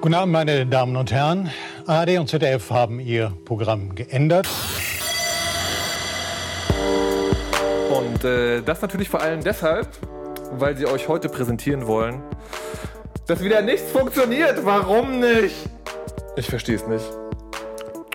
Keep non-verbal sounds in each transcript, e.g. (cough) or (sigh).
Guten Abend, meine Damen und Herren. ARD und ZDF haben ihr Programm geändert. Und äh, das natürlich vor allem deshalb, weil sie euch heute präsentieren wollen, dass wieder nichts funktioniert. Warum nicht? Ich verstehe es nicht.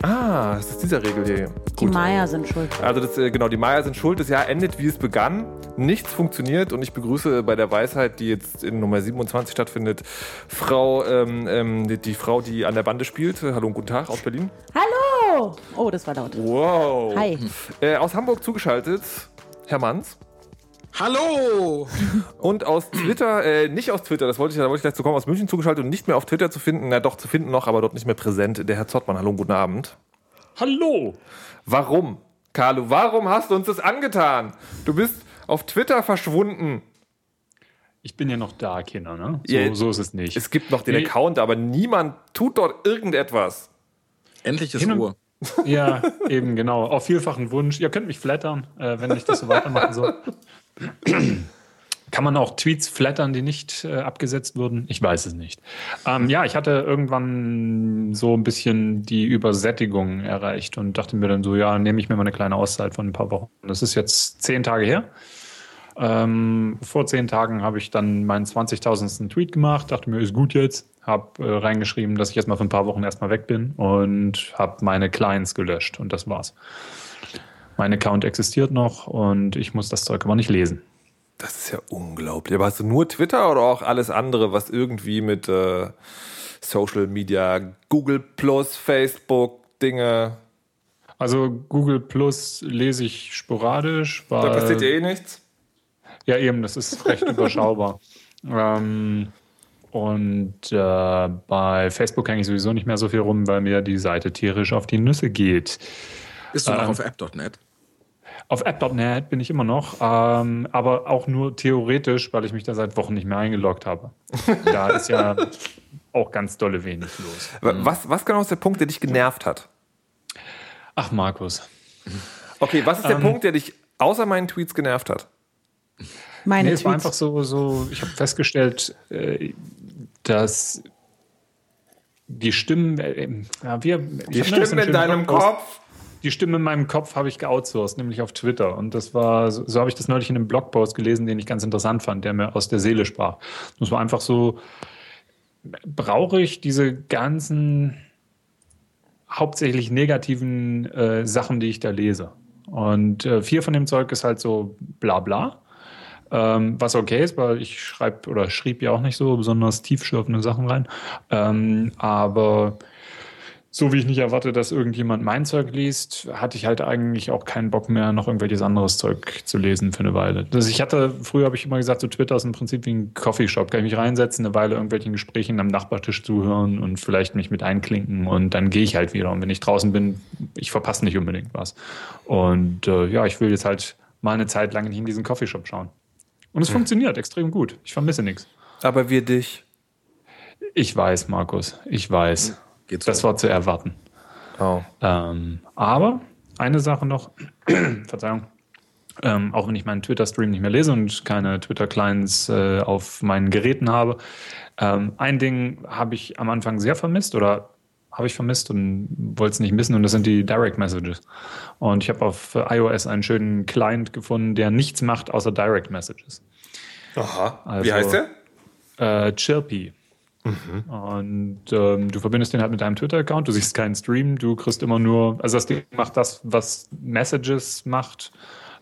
Ah, es ist dieser Regel hier. Die Maya sind schuld. Also das, äh, genau, die Maya sind schuld. Das Jahr endet, wie es begann. Nichts funktioniert und ich begrüße bei der Weisheit, die jetzt in Nummer 27 stattfindet, Frau, ähm, ähm, die, die Frau, die an der Bande spielt. Hallo und guten Tag aus Berlin. Hallo! Oh, das war laut. Wow. Hi. Äh, aus Hamburg zugeschaltet, Herr Manns. Hallo! Und aus Twitter, äh, nicht aus Twitter, das wollte ich, da wollte ich gleich zu kommen, aus München zugeschaltet und nicht mehr auf Twitter zu finden, na doch zu finden noch, aber dort nicht mehr präsent, der Herr Zottmann. Hallo und guten Abend. Hallo! Warum? Carlo, warum hast du uns das angetan? Du bist auf Twitter verschwunden. Ich bin ja noch da, Kinder, ne? So, Ja, so ist es nicht. Es gibt noch den Nee. Account, aber niemand tut dort irgendetwas. Endlich ist Ruhe. ja, eben, genau. Auf vielfachen Wunsch. Ihr könnt mich flattern, äh, wenn ich das so weitermachen soll. (laughs) Kann man auch Tweets flattern, die nicht äh, abgesetzt wurden? Ich weiß es nicht. Ähm, ja, ich hatte irgendwann so ein bisschen die Übersättigung erreicht und dachte mir dann so, ja, nehme ich mir mal eine kleine Auszeit von ein paar Wochen. Das ist jetzt zehn Tage her. Ähm, vor zehn Tagen habe ich dann meinen 20.000. Tweet gemacht, dachte mir, ist gut jetzt, habe äh, reingeschrieben, dass ich jetzt mal für ein paar Wochen erstmal weg bin und habe meine Clients gelöscht und das war's. Mein Account existiert noch und ich muss das Zeug aber nicht lesen. Das ist ja unglaublich. Aber hast du nur Twitter oder auch alles andere, was irgendwie mit äh, Social Media, Google Plus, Facebook, Dinge, Also Google Plus lese ich sporadisch, da passiert ja eh nichts. Ja, eben, das ist recht (laughs) überschaubar. Ähm, und äh, bei Facebook hänge ich sowieso nicht mehr so viel rum, weil mir die Seite tierisch auf die Nüsse geht. Bist du noch Ähm, auf app.net? Auf app.net bin ich immer noch, ähm, aber auch nur theoretisch, weil ich mich da seit Wochen nicht mehr eingeloggt habe. Da ist ja (laughs) auch ganz dolle wenig los. Wa- Was, was genau ist der Punkt, der dich genervt hat? Ach, Markus. Okay, was ist der Ähm, Punkt, der dich außer meinen Tweets genervt hat? Meine Nee, es war Tweets. einfach so, so ich habe festgestellt, äh, dass die Stimmen, äh, ja, wir, Die Stimmen in deinem Kopf. Die Stimme in meinem Kopf habe ich geoutsourced, nämlich auf Twitter. Und das war, so, so habe ich das neulich in einem Blogpost gelesen, den ich ganz interessant fand, der mir aus der Seele sprach. Das war einfach so, brauche ich diese ganzen hauptsächlich negativen äh, Sachen, die ich da lese. Und äh, viel von dem Zeug ist halt so bla bla. Ähm, was okay ist, weil ich schreibe oder schrieb ja auch nicht so besonders tiefschürfende Sachen rein. Ähm, aber so wie ich nicht erwarte, dass irgendjemand mein Zeug liest, hatte ich halt eigentlich auch keinen Bock mehr, noch irgendwelches anderes Zeug zu lesen für eine Weile. Also ich hatte, früher habe ich immer gesagt, so Twitter ist im Prinzip wie ein Coffeeshop. Kann ich mich reinsetzen, eine Weile irgendwelchen Gesprächen am Nachbartisch zuhören und vielleicht mich mit einklinken und dann gehe ich halt wieder. Und wenn ich draußen bin, ich verpasse nicht unbedingt was. Und äh, ja, ich will jetzt halt mal eine Zeit lang nicht in diesen Coffeeshop schauen. Und es funktioniert extrem gut. Ich vermisse nichts. Aber wir dich. Ich weiß, Markus, ich weiß. Geht's Das so? war zu erwarten. Oh. Ähm, aber eine Sache noch, (clears throat) Verzeihung, ähm, auch wenn ich meinen Twitter-Stream nicht mehr lese und keine Twitter-Clients äh, auf meinen Geräten habe, ähm, ein Ding habe ich am Anfang sehr vermisst oder habe ich vermisst und wollte es nicht missen und das sind die Direct Messages. Und ich habe auf äh, iOS einen schönen Client gefunden, der nichts macht außer Direct Messages. Aha. Also- Wie heißt der? Äh, Chirpy. Und ähm, du verbindest den halt mit deinem Twitter-Account, du siehst keinen Stream, du kriegst immer nur, also das Ding macht das, was Messages macht.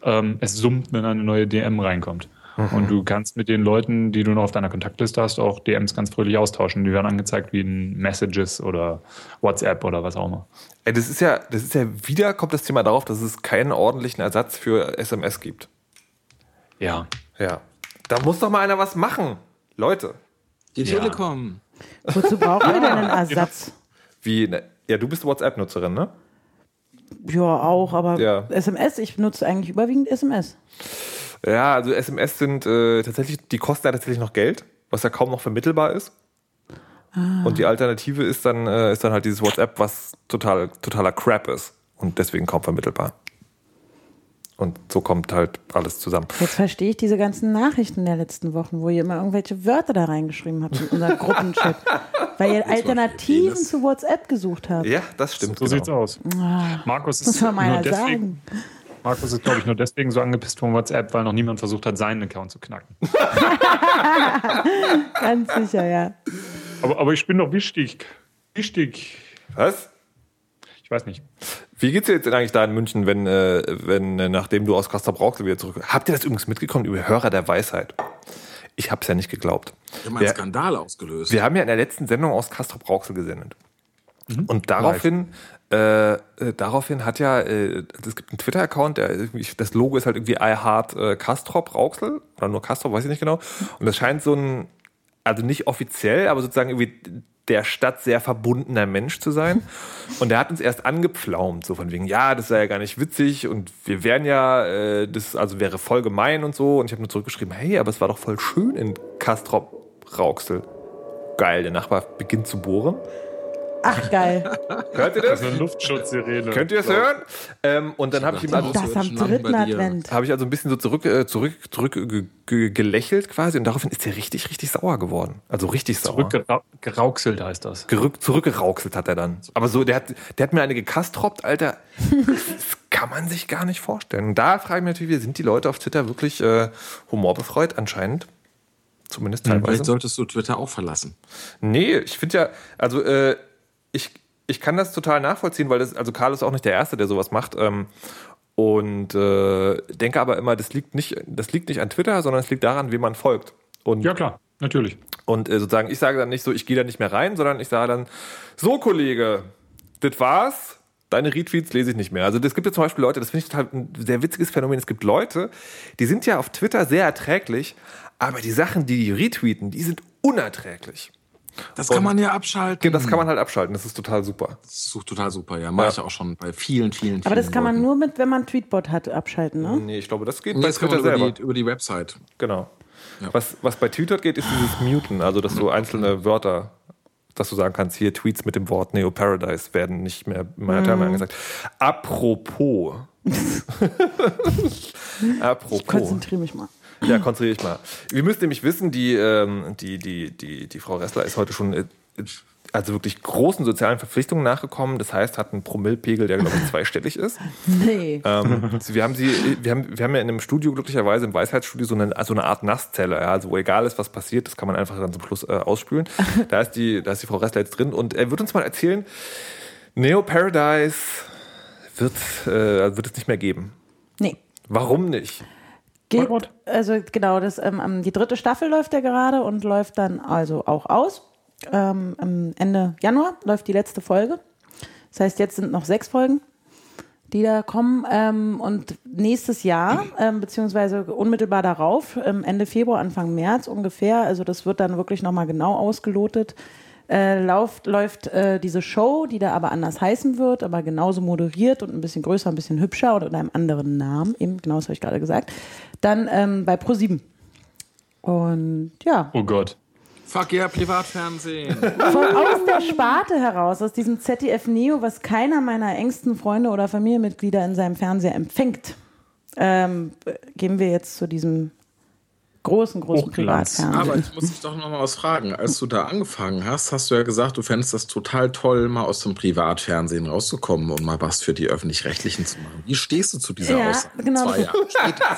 Ähm, es summt, wenn eine neue DM reinkommt. Und du kannst mit den Leuten, die du noch auf deiner Kontaktliste hast, auch DMs ganz fröhlich austauschen. Die werden angezeigt wie in Messages oder WhatsApp oder was auch immer. Ey, das ist ja, das ist ja wieder kommt das Thema darauf, dass es keinen ordentlichen Ersatz für SMS gibt. Ja. Ja. Da muss doch mal einer was machen. Leute. Die Ja. Telekom. Wozu brauchen wir denn einen Ersatz? Wie, ne, ja, du bist WhatsApp-Nutzerin, ne? Ja, auch, aber Ja. SMS, ich benutze eigentlich überwiegend SMS. Ja, also SMS sind äh, tatsächlich, die kosten ja tatsächlich noch Geld, was ja kaum noch vermittelbar ist. Und die Alternative ist dann, äh, ist dann halt dieses WhatsApp, was total, totaler Crap ist und deswegen kaum vermittelbar. Und so kommt halt alles zusammen. Jetzt verstehe ich diese ganzen Nachrichten der letzten Wochen, wo ihr immer irgendwelche Wörter da reingeschrieben habt in unser Gruppenchat. (laughs) weil ihr Alternativen zu WhatsApp gesucht habt. Ja, das stimmt. So genau. sieht's aus. Markus Das ist nur deswegen, sagen. Markus ist, glaube ich, nur deswegen so angepisst von WhatsApp, weil noch niemand versucht hat, seinen Account zu knacken. (laughs) Ganz sicher, ja. Aber, aber ich bin doch wichtig. Wichtig. Was? Ich weiß nicht. Wie geht's dir jetzt denn eigentlich da in München, wenn, äh, wenn äh, nachdem du aus Castrop Rauxel wieder zurück... Habt ihr das übrigens mitgekommen über Hörer der Weisheit? Ich hab's ja nicht geglaubt. Wir haben einen Wir- Skandal ausgelöst. Wir haben ja in der letzten Sendung aus Castrop Rauxel gesendet. Und daraufhin, äh, äh, daraufhin hat ja, äh, es gibt einen Twitter-Account, das Logo ist halt irgendwie I Heart äh, Castrop Rauxel oder nur Castrop, weiß ich nicht genau. Und das scheint so ein, also nicht offiziell, aber sozusagen irgendwie der Stadt sehr verbundener Mensch zu sein. Und der hat uns erst angepflaumt, so von wegen, ja, das sei ja gar nicht witzig und wir wären ja, äh, das also wäre voll gemein und so. Und ich habe nur zurückgeschrieben, hey, aber es war doch voll schön in Castrop Rauxel. Geil, der Nachbar beginnt zu bohren. Ach, geil. Hört ihr das? So eine Luftschutzsirene. Könnt ihr es hören? Ähm, und dann habe ich ihm also, Das am dritten bei dir. Advent. habe ich also ein bisschen so zurück, äh, zurück, zurück ge, ge, gelächelt quasi und daraufhin ist er richtig, richtig sauer geworden. Also richtig sauer. Zurückgerau gerauxelt heißt das. Gerück, zurückgerauxelt hat er dann. Aber so, der hat, der hat mir eine gekastroppt, Alter. Das kann man sich gar nicht vorstellen. Und da frage ich mich natürlich, sind die Leute auf Twitter wirklich äh, humorbefreut? Anscheinend. Zumindest teilweise. Vielleicht solltest du Twitter auch verlassen. Nee, ich finde ja, also äh, ich, ich kann das total nachvollziehen, weil das, also Karl ist auch nicht der Erste, der sowas macht. Ähm, und äh, denke aber immer, das liegt nicht, das liegt nicht an Twitter, sondern es liegt daran, wem man folgt. Und, Ja, klar, natürlich. und äh, sozusagen, ich sage dann nicht so, ich gehe da nicht mehr rein, sondern ich sage dann, so Kollege, das war's. Deine Retweets lese ich nicht mehr. Also es gibt ja zum Beispiel Leute, das finde ich total ein sehr witziges Phänomen. Es gibt Leute, die sind ja auf Twitter sehr erträglich, aber die Sachen, die die retweeten, die sind unerträglich. Das kann man ja abschalten. Das kann man halt abschalten, das ist total super. Das ist total super, ja. Mache ich auch schon bei vielen, vielen, vielen Aber das kann man Leuten. nur mit, wenn man Tweetbot hat, abschalten, ne? Nee, ich glaube, das geht Nee, bei das kann Twitter über selber. die, über die Website. Genau. Ja. Was, was bei Twitter geht, ist dieses Muten, also dass du einzelne Wörter, dass du sagen kannst, hier Tweets mit dem Wort Neo Paradise werden nicht mehr in meiner Timeline angesagt. Apropos. (laughs) Apropos. Konzentriere mich mal. Ja, konzentriere ich mal. Wir müssen nämlich wissen, die, ähm, die, die, die, die Frau Ressler ist heute schon äh, also wirklich großen sozialen Verpflichtungen nachgekommen. Das heißt, hat einen Promillpegel, der, glaube ich, zweistellig ist. (laughs) Nee. Ähm, wir, haben sie, wir, haben, wir haben ja in einem Studio glücklicherweise, im Weisheitsstudio, so eine, so eine Art Nasszelle. Ja, also wo egal ist, was passiert, das kann man einfach dann zum Schluss äh, ausspülen. (laughs) Da ist, die, da ist die Frau Ressler jetzt drin und er wird uns mal erzählen, Neo Paradise wird, äh, wird es nicht mehr geben. Nee. Warum nicht? Geht, also genau, das, ähm, ähm, die dritte Staffel läuft ja gerade und läuft dann also auch aus. Ähm, Ende Januar läuft die letzte Folge. Das heißt, jetzt sind noch sechs Folgen, die da kommen. Ähm, und nächstes Jahr, ähm, beziehungsweise unmittelbar darauf, ähm, Ende Februar, Anfang März ungefähr, also das wird dann wirklich nochmal genau ausgelotet, äh, läuft, läuft äh, diese Show, die da aber anders heißen wird, aber genauso moderiert und ein bisschen größer, ein bisschen hübscher oder unter einem anderen Namen, eben, genau das habe ich gerade gesagt, dann ähm, bei Pro7. Und ja, Oh Gott. Fuck yeah, Privatfernsehen. (laughs) von aus der Sparte heraus, aus diesem ZDF Neo, was keiner meiner engsten Freunde oder Familienmitglieder in seinem Fernseher empfängt, ähm, gehen wir jetzt zu diesem großen, großen Hochglanz. Privatfernsehen. Aber ich muss dich doch noch mal was fragen. Als du da angefangen hast, hast du ja gesagt, du fändest das total toll, mal aus dem Privatfernsehen rauszukommen und mal was für die Öffentlich-Rechtlichen zu machen. Wie stehst du zu dieser Ja, Aussage? genau. Zwei Jahre. (laughs)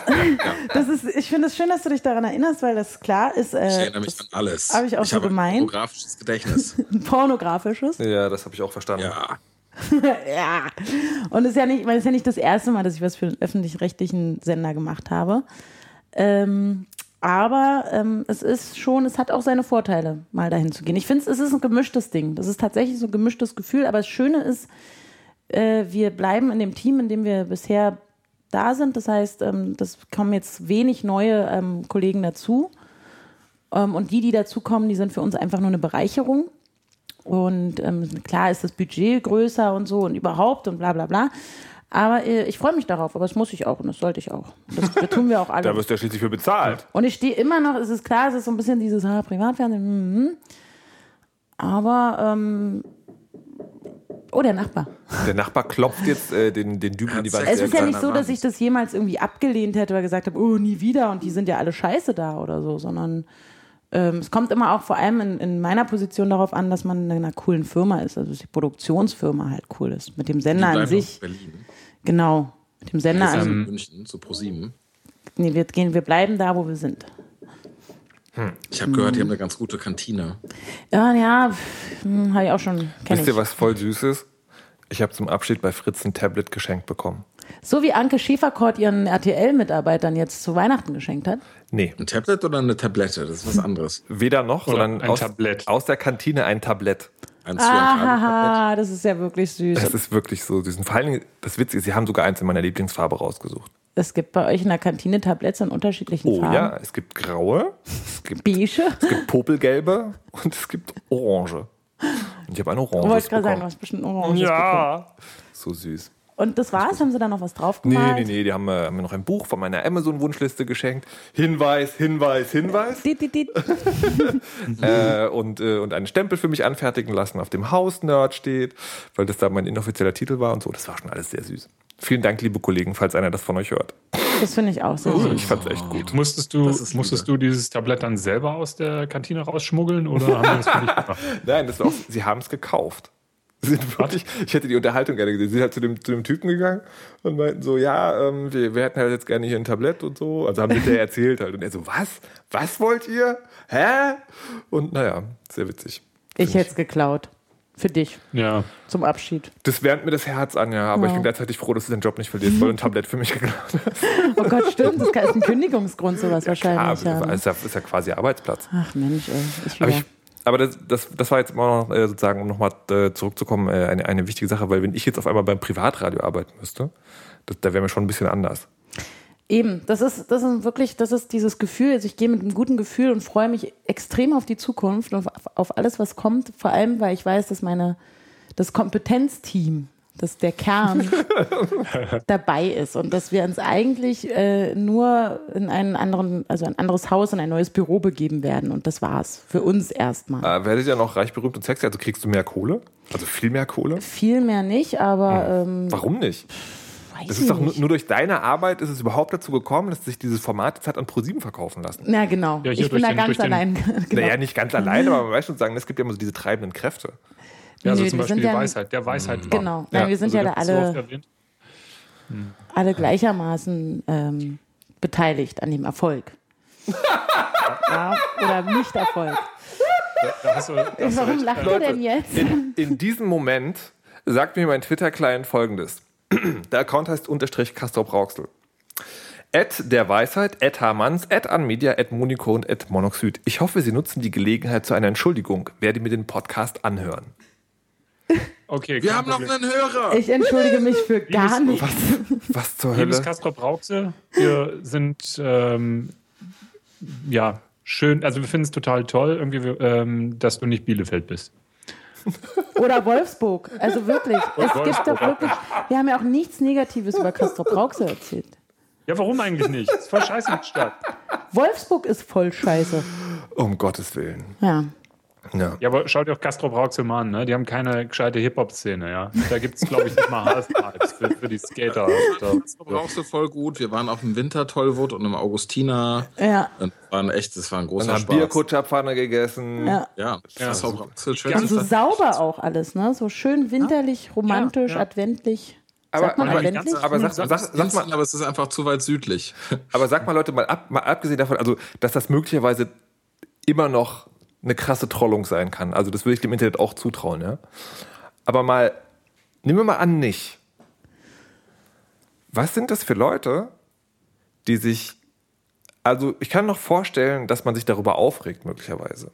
Ja, Das ist, ich finde es schön, dass du dich daran erinnerst, weil das klar ist. ich Äh, erinnere mich an alles. hab ich auch so habe gemeint. ein fotografisches Gedächtnis. (laughs) ein pornografisches. Ja, das habe ich auch verstanden. Ja. (laughs) ja. Und es ist ja nicht, weil es ist ja nicht das erste Mal, dass ich was für einen öffentlich-rechtlichen Sender gemacht habe. Ähm, aber ähm, es ist schon, es hat auch seine Vorteile, mal dahin zu gehen. Ich finde, es ist ein gemischtes Ding. Das ist tatsächlich so ein gemischtes Gefühl. Aber das Schöne ist, äh, wir bleiben in dem Team, in dem wir bisher da sind. Das heißt, ähm, das kommen jetzt wenig neue ähm, Kollegen dazu. Ähm, und die, die dazukommen, die sind für uns einfach nur eine Bereicherung. Und ähm, klar ist das Budget größer und so und überhaupt und bla bla bla. Aber äh, ich freue mich darauf, aber das muss ich auch und das sollte ich auch. Das, das tun wir auch (laughs) alle. Da wirst du ja schließlich für bezahlt. Und ich stehe immer noch, es ist klar, es ist so ein bisschen dieses ah, Privatfernsehen. mhm. Aber, ähm, oh, der Nachbar. Der Nachbar klopft jetzt äh, den, den Dübel in die Wand. Es ist ja nicht so, dass ich das jemals irgendwie abgelehnt hätte oder gesagt habe, oh, nie wieder und die sind ja alle scheiße da oder so, sondern ähm, es kommt immer auch vor allem in, in meiner Position darauf an, dass man in einer coolen Firma ist, also dass die Produktionsfirma halt cool ist. Mit dem Sender an sich, in Berlin. Genau. Mit dem Sender Also an in München, zu ProSieben. Nee, wir, gehen, wir bleiben da, wo wir sind. Ich habe gehört, die haben eine ganz gute Kantine. Ja, ja, hm, habe ich auch schon, Wisst ihr, was voll süß ist? Ich habe zum Abschied bei Fritz ein Tablet geschenkt bekommen. So wie Anke Schäferkort ihren RTL-Mitarbeitern jetzt zu Weihnachten geschenkt hat. Nee, Ein Tablet oder eine Tablette? Das ist was anderes. weder noch, Oder sondern ein aus, Tablett. aus der Kantine ein Tablett. Ein. Ahaha, das ist ja wirklich süß. Das ist wirklich so süß. Und vor allen Dingen, das Witzige ist, sie haben sogar eins in meiner Lieblingsfarbe rausgesucht. Es gibt bei euch in der Kantine Tabletts in unterschiedlichen Oh Farben. ja, es gibt graue, es gibt, Beige. es gibt popelgelbe und es gibt orange. Und ich habe ein Ich orange wollte gerade sagen, du bekommen. hast bestimmt Oranges bekommen. Ja, so süß. Und das war's? Haben sie da noch was drauf Nee, gemalt? nee, nee, die haben, äh, haben mir noch ein Buch von meiner Amazon-Wunschliste geschenkt. Hinweis, Hinweis, Hinweis. Dit, dit, dit. (laughs) äh, und, äh, und einen Stempel für mich anfertigen lassen, auf dem Haus-Nerd steht, weil das da mein inoffizieller Titel war und so. Das war schon alles sehr süß. Vielen Dank, liebe Kollegen, falls einer das von euch hört. Das finde ich auch sehr Ich süß. fand's echt gut. Musstest du, musstest du dieses Tablett dann selber aus der Kantine rausschmuggeln oder haben die das für dich (laughs) gemacht? Nein, das war auch, sie haben es gekauft. Sie sind wirklich, ich hätte die Unterhaltung gerne gesehen. Sie sind halt zu dem, zu dem Typen gegangen und meinten so, ja, ähm, wir, wir hätten halt jetzt gerne hier ein Tablett und so. Also haben sie der (laughs) erzählt halt. Und er so, was? Was wollt ihr? Hä? Und naja, sehr witzig. Ich hätte es geklaut. Für dich. Ja. Zum Abschied. Das wärmt mir das Herz an, ja. Aber ich Ja. bin gleichzeitig froh, dass du deinen Job nicht verlierst, weil du ein Tablett für mich geklaut hast. (laughs) Oh Gott, stimmt. Das ist ein Kündigungsgrund, sowas Ah, wahrscheinlich. Ja, ne? ist, ja, ist ja quasi Arbeitsplatz. Ach Mensch, ey. Ich Aber, ich, aber das, das, das war jetzt immer noch, äh, sozusagen, um nochmal äh, zurückzukommen, äh, eine, eine wichtige Sache, weil wenn ich jetzt auf einmal beim Privatradio arbeiten müsste, das, da wäre mir schon ein bisschen anders. Eben, das ist, das ist wirklich, das ist dieses Gefühl, also ich gehe mit einem guten Gefühl und freue mich extrem auf die Zukunft und auf, auf alles, was kommt, vor allem, weil ich weiß, dass meine, das Kompetenzteam, dass der Kern (laughs) dabei ist und dass wir uns eigentlich äh, nur in einen anderen, also ein anderes Haus, in ein neues Büro begeben werden und das war's. Für uns erstmal. Äh, werdet ihr noch reich, berühmt und sexy? Also kriegst du mehr Kohle? Also viel mehr Kohle? Viel mehr nicht, aber ähm, Warum nicht? weiß Das ich ist doch nur, nicht. nur durch deine Arbeit ist es überhaupt dazu gekommen, dass sich dieses Format jetzt hat an ProSieben verkaufen lassen. Na genau, Ja, ich bin da den- ganz allein. (laughs) genau. Naja, nicht ganz alleine, aber man weiß schon sagen, es gibt ja immer so diese treibenden Kräfte. Ja, also Nö, zum wir Beispiel sind die ja- Weisheit, der Weisheit. Genau. Nein, wir sind ja da so alle- erwähnt. alle gleichermaßen ähm, beteiligt an dem Erfolg. (laughs) ja, oder Nicht-Erfolg. Warum lacht ihr denn jetzt? In, in diesem Moment sagt mir mein Twitter-Client folgendes. (clears throat) Der Account heißt unterstrich Castor Brauxel. At der Weisheit, at Hamanns, at Anmedia, at Monico und at Monoxid. Ich hoffe, Sie nutzen die Gelegenheit zu einer Entschuldigung. Werde mir den Podcast anhören. Okay, Wir haben noch Problem. einen Hörer. Ich entschuldige mich für gar Liebes- nichts. Was zur Liebes Hölle? Castro Brauxel, wir sind ähm, ja schön, also wir finden es total toll, irgendwie, ähm, dass du nicht Bielefeld bist. Oder Wolfsburg. Also wirklich. Es gibt Wolfsburg. doch wirklich. Wir haben ja auch nichts Negatives über Castro Brauxel erzählt. Ja, warum eigentlich nicht? Ist voll scheiße die Stadt. Wolfsburg ist voll scheiße. Um Gottes Willen. Ja. Ja. Ja, aber schaut dir auch Castro Brauxel mal an, ne? Die haben keine gescheite Hip-Hop-Szene, ja. Da gibt es, glaube ich, nicht mal Halfpipes für, für die Skater. Brauchst du voll gut. Wir waren auf dem Winter-Tollwood und im Augustiner. Ja. Und waren echt, das war ein Dann großer haben Spaß. Bierkutscherpfannne gegessen. ja. Ja, das Ja. war Brauxel, schön. Und so sauber auch alles, ne? So schön winterlich, romantisch, Ja, ja. adventlich. Aber- Sagt man aber- aber sag, sag, sag mal, aber es ist einfach zu weit südlich. Aber sag mal, Leute, mal, ab, mal abgesehen davon, also, dass das möglicherweise immer noch eine krasse Trollung sein kann. Also, das würde ich dem Internet auch zutrauen, ja. Aber mal, nehmen wir mal an, nicht. Was sind das für Leute, die sich, also, ich kann noch vorstellen, dass man sich darüber aufregt, möglicherweise.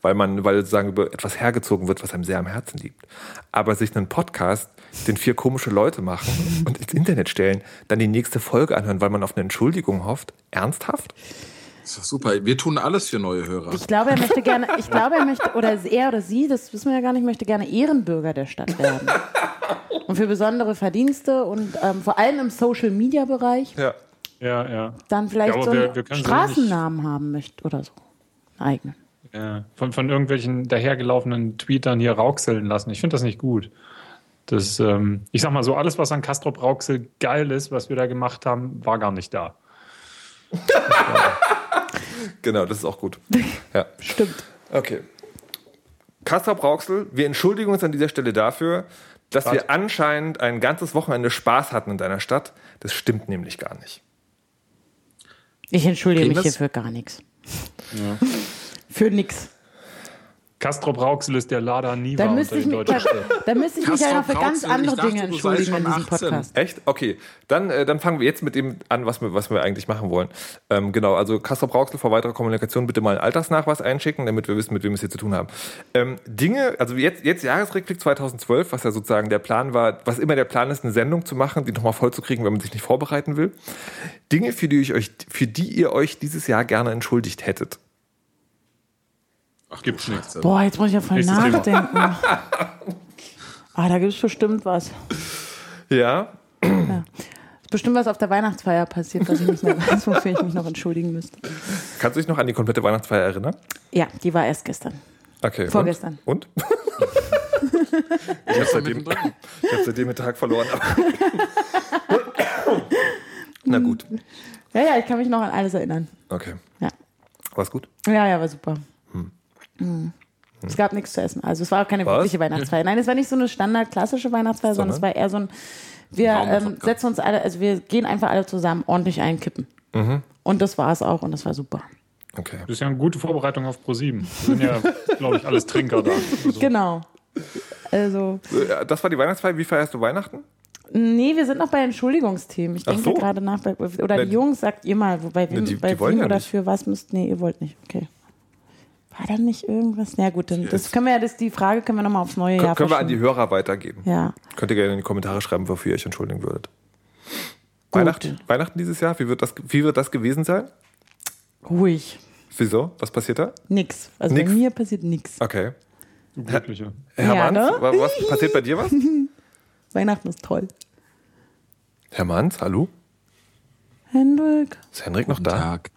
Weil man, weil sozusagen über etwas hergezogen wird, was einem sehr am Herzen liegt. Aber sich einen Podcast, den vier komische Leute machen und ins Internet stellen, dann die nächste Folge anhören, weil man auf eine Entschuldigung hofft. Ernsthaft? Das ist doch super. Wir tun alles für neue Hörer. Ich glaube, er möchte gerne, ich glaube, er möchte, oder er oder sie, das wissen wir ja gar nicht, möchte gerne Ehrenbürger der Stadt werden. Und für besondere Verdienste und ähm, vor allem im Social-Media-Bereich Ja. ja, ja. dann vielleicht Ja, so einen wir- wir Straßennamen haben möchte oder so. Einen eigenen. Ja, von, von irgendwelchen dahergelaufenen Tweetern hier rauxeln lassen. Ich finde das nicht gut. Das, ähm, ich sag mal so, alles, was an Castrop Rauxel geil ist, was wir da gemacht haben, war gar nicht da. (laughs) Genau, das ist auch gut. (laughs) Ja. Stimmt. Okay. Kastrop Rauxel, wir entschuldigen uns an dieser Stelle dafür, dass Was? wir anscheinend ein ganzes Wochenende Spaß hatten in deiner Stadt. Das stimmt nämlich gar nicht. Ich entschuldige mich Kriegen hier wir's? für gar nichts. (laughs) Für nix. Castrop Rauxel ist der Lada Niva Da unter müsste ich den mich, deutschen da, müsste ich mich ja noch für ganz andere dachte, Dinge entschuldigen in diesem 18. Podcast. Echt? Okay. Dann, äh, dann fangen wir jetzt mit dem an, was wir, was wir eigentlich machen wollen. Ähm, genau, also Kastrop Rauxel vor weiterer Kommunikation bitte mal einen Altersnachweis einschicken, damit wir wissen, mit wem wir es hier zu tun haben. Ähm, Dinge, also jetzt, jetzt Jahresrückblick 2012, was ja sozusagen der Plan war, was immer der Plan ist, eine Sendung zu machen, die nochmal voll zu kriegen, wenn man sich nicht vorbereiten will. Dinge, für die, ich euch, für die ihr euch dieses Jahr gerne entschuldigt hättet. Ach, Gibt's nichts. Boah, jetzt muss ich ja voll Nächstes nachdenken. (laughs) Ah, da gibt es bestimmt was. Ja, Ist bestimmt was auf der Weihnachtsfeier passiert, was ich nicht mehr weiß, wofür ich mich noch entschuldigen müsste. kannst du dich noch an die komplette Weihnachtsfeier erinnern? Ja, die war erst gestern. Okay. Vorgestern. Und? und? (laughs) ich habe seitdem, ich hab seitdem den Tag verloren. (laughs) Na gut. Ja, ja, ich kann mich noch an alles erinnern. Okay. Ja, War's gut? ja, ja war super. Mhm. Es gab nichts zu essen. Also es war auch keine Was? wirkliche Weihnachtsfeier. Nein, es war nicht so eine standard klassische Weihnachtsfeier, sondern, Sondern? es war eher so ein, wir ähm, setzen uns alle, also wir gehen einfach alle zusammen ordentlich einkippen. Und das war es auch und das war super. Okay. Das ist ja eine gute Vorbereitung auf Pro7. Wir sind ja, (laughs) glaube ich, alles Trinker da. Also, Genau. Also, Das war die Weihnachtsfeier. Wie feierst du Weihnachten? nee, wir sind noch bei Entschuldigungsthemen. Ich Ach denke so. gerade nach. Oder die Jungs, sagt ihr mal, bei wem, die- bei die wollen wem ja oder nicht. für was müsst. Nee, ihr wollt nicht. Okay. War da nicht irgendwas? Na gut, dann das können wir ja, das, die Frage können wir nochmal aufs neue Kön Jahr können wir an die. Hörer weitergeben. Ja. Könnt ihr gerne in die Kommentare schreiben, wofür ihr euch entschuldigen würdet. Weihnachten, Weihnachten dieses Jahr, wie wird, das, wie wird das gewesen sein? Ruhig. Wieso? Was passiert da? Nix. Also Nix. bei mir passiert nichts. Okay. du Glückliche. Herr Ja, Manns, ne? wa- was passiert bei dir was? (laughs) Weihnachten ist toll. Herr Manns, hallo? Hendrik. Ist Henrik noch Guten da? Tag.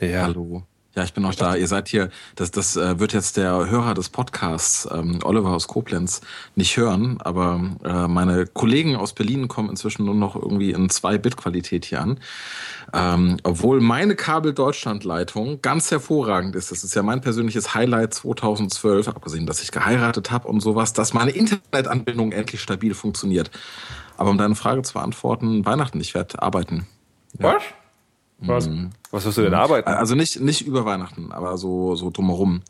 Ja. Hallo. Ja, ich bin noch da. Ihr seid hier, das, das äh, wird jetzt der Hörer des Podcasts, ähm, Oliver aus Koblenz, nicht hören, aber äh, meine Kollegen aus Berlin kommen inzwischen nur noch irgendwie in 2-Bit-Qualität hier an. Ähm, obwohl meine Kabel-Deutschland-Leitung ganz hervorragend ist. Das ist ja mein persönliches Highlight 2012, abgesehen, dass ich geheiratet habe und sowas, dass meine Internetanbindung endlich stabil funktioniert. Aber um deine Frage zu beantworten, Weihnachten, ich werde arbeiten. Was? Was? Was wirst du denn arbeiten? Also nicht, nicht über Weihnachten, aber so, so drumherum.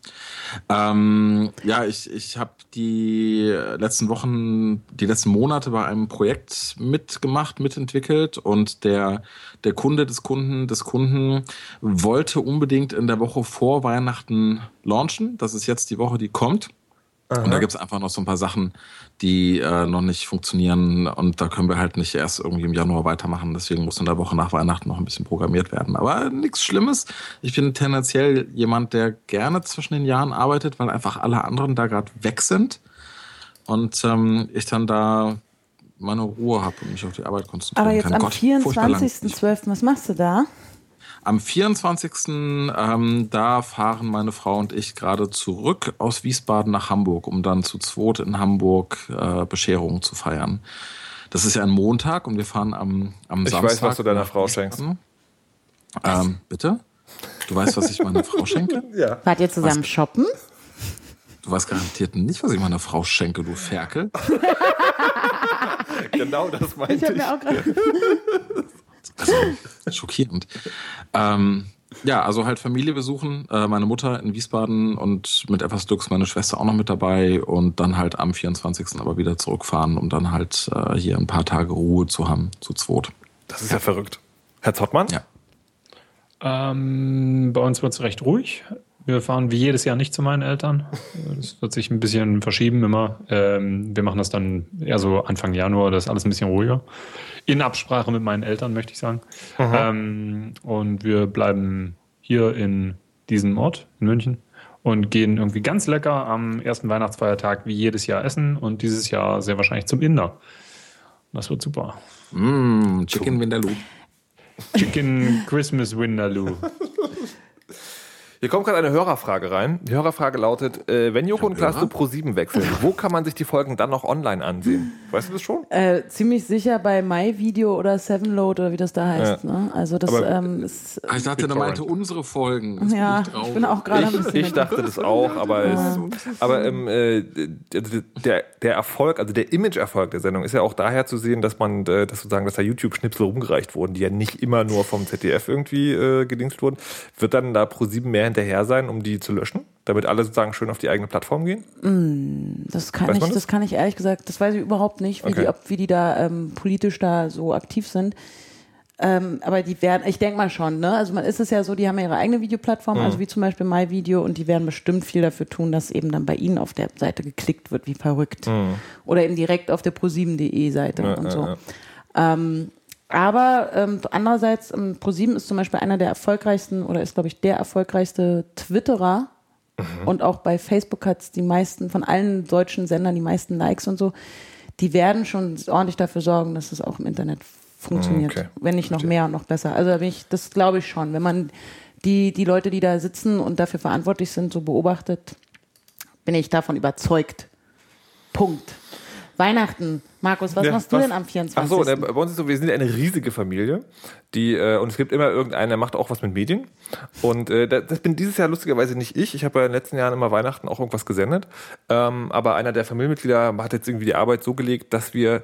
Ähm, ja, ich, ich habe die letzten Wochen, die letzten Monate bei einem Projekt mitgemacht, mitentwickelt und der, der Kunde des Kunden des Kunden wollte unbedingt in der Woche vor Weihnachten launchen. Das ist jetzt die Woche, die kommt. Und da gibt's einfach noch so ein paar Sachen, die äh, noch nicht funktionieren und da können wir halt nicht erst irgendwie im Januar weitermachen. Deswegen muss in der Woche nach Weihnachten noch ein bisschen programmiert werden. Aber nichts Schlimmes. Ich bin tendenziell jemand, der gerne zwischen den Jahren arbeitet, weil einfach alle anderen da gerade weg sind und ähm, ich dann da meine Ruhe habe und mich auf die Arbeit konzentrieren Aber jetzt kann. am Gott, furchtbar langweilig. 24.12., was machst du da? Am 24. Ähm, da fahren meine Frau und ich gerade zurück aus Wiesbaden nach Hamburg, um dann zu zweit in Hamburg äh, Bescherungen zu feiern. Das ist ja ein Montag und wir fahren am, am Ich Samstag. weiß, was du deiner Frau schenkst. Ähm, bitte? Du weißt, was ich meiner Frau schenke? (laughs) Ja. Wart ihr zusammen shoppen? Du weißt garantiert nicht, was ich meiner Frau schenke, du Ferkel. (laughs) Genau das meinte Ich habe mir auch gerade. (laughs) Also, (laughs) schockierend. Ähm, ja, also halt Familie besuchen, äh, meine Mutter in Wiesbaden und mit etwas Glücks meine Schwester auch noch mit dabei und dann halt am 24. aber wieder zurückfahren, um dann halt äh, hier ein paar Tage Ruhe zu haben, zu zweit. Das ist ja verrückt. Herr Zottmann? Ja. Ähm, bei uns wird es recht ruhig. Wir fahren wie jedes Jahr nicht zu meinen Eltern. Das wird sich ein bisschen verschieben immer. Ähm, wir machen das dann eher so Anfang Januar, das ist alles ein bisschen ruhiger. In Absprache mit meinen Eltern, möchte ich sagen. Ähm, und wir bleiben hier in diesem Ort, in München, und gehen irgendwie ganz lecker am ersten Weihnachtsfeiertag wie jedes Jahr essen und dieses Jahr sehr wahrscheinlich zum Inder. Das wird super. Mmh, Chicken Vindaloo. Chicken Christmas Windaloo. (laughs) Hier kommt gerade eine Hörerfrage rein. Die Hörerfrage lautet, äh, wenn Joko und Klaas zu Pro7 wechseln, wo kann man sich die Folgen dann noch online ansehen? Weißt du das schon? Äh, ziemlich sicher bei MyVideo oder Sevenload oder wie das da heißt. Ja. Ne? Also das Aber, ähm, ist, Ah, Ich dachte, der meinte unsere Folgen. Bin ja, ich traurig. ich bin auch gerade ein bisschen. Ich dachte das auch, (laughs) aber, es, aber ähm, äh, der, der Erfolg, also der Image-Erfolg der Sendung ist ja auch daher zu sehen, dass man, äh, dass sozusagen, dass da YouTube-Schnipsel rumgereicht wurden, die ja nicht immer nur vom ZDF irgendwie äh, gedingst wurden. Wird dann da Pro7 mehr hinterher sein, um die zu löschen, damit alle sozusagen schön auf die eigene Plattform gehen? Das kann Weiß ich, das? das? kann ich ehrlich gesagt, das weiß ich überhaupt nicht, wie Okay. die, ob, wie die da ähm, politisch da so aktiv sind. Ähm, aber die werden, ich denke mal schon, ne? Also man ist es ja so, die haben ja ihre eigene Videoplattform, Mhm. also wie zum Beispiel MyVideo und die werden bestimmt viel dafür tun, dass eben dann bei ihnen auf der Seite geklickt wird, wie verrückt. Oder eben direkt auf der pro7.de Seite Mhm. Ja, und ja, so. ja. Ähm, aber ähm, andererseits, ähm, ProSieben ist zum Beispiel einer der erfolgreichsten oder ist, glaube ich, der erfolgreichste Twitterer. Mhm. Und auch bei Facebook hat es die meisten, von allen deutschen Sendern, die meisten Likes und so. Die werden schon ordentlich dafür sorgen, dass es auch im Internet funktioniert. Okay. Wenn nicht noch mehr und noch besser. Also ich, das glaube ich schon. Wenn man die, die Leute, die da sitzen und dafür verantwortlich sind, so beobachtet, bin ich davon überzeugt. Punkt. Weihnachten. Markus, was Ja, machst du was- denn am 24.? Ach so, der, bei uns ist so, wir sind eine riesige Familie, die äh, und es gibt immer irgendeinen, der macht auch was mit Medien. Und äh, das, bin dieses Jahr lustigerweise nicht ich. Ich habe ja in den letzten Jahren immer Weihnachten auch irgendwas gesendet. Ähm, aber einer der Familienmitglieder hat jetzt irgendwie die Arbeit so gelegt, dass wir,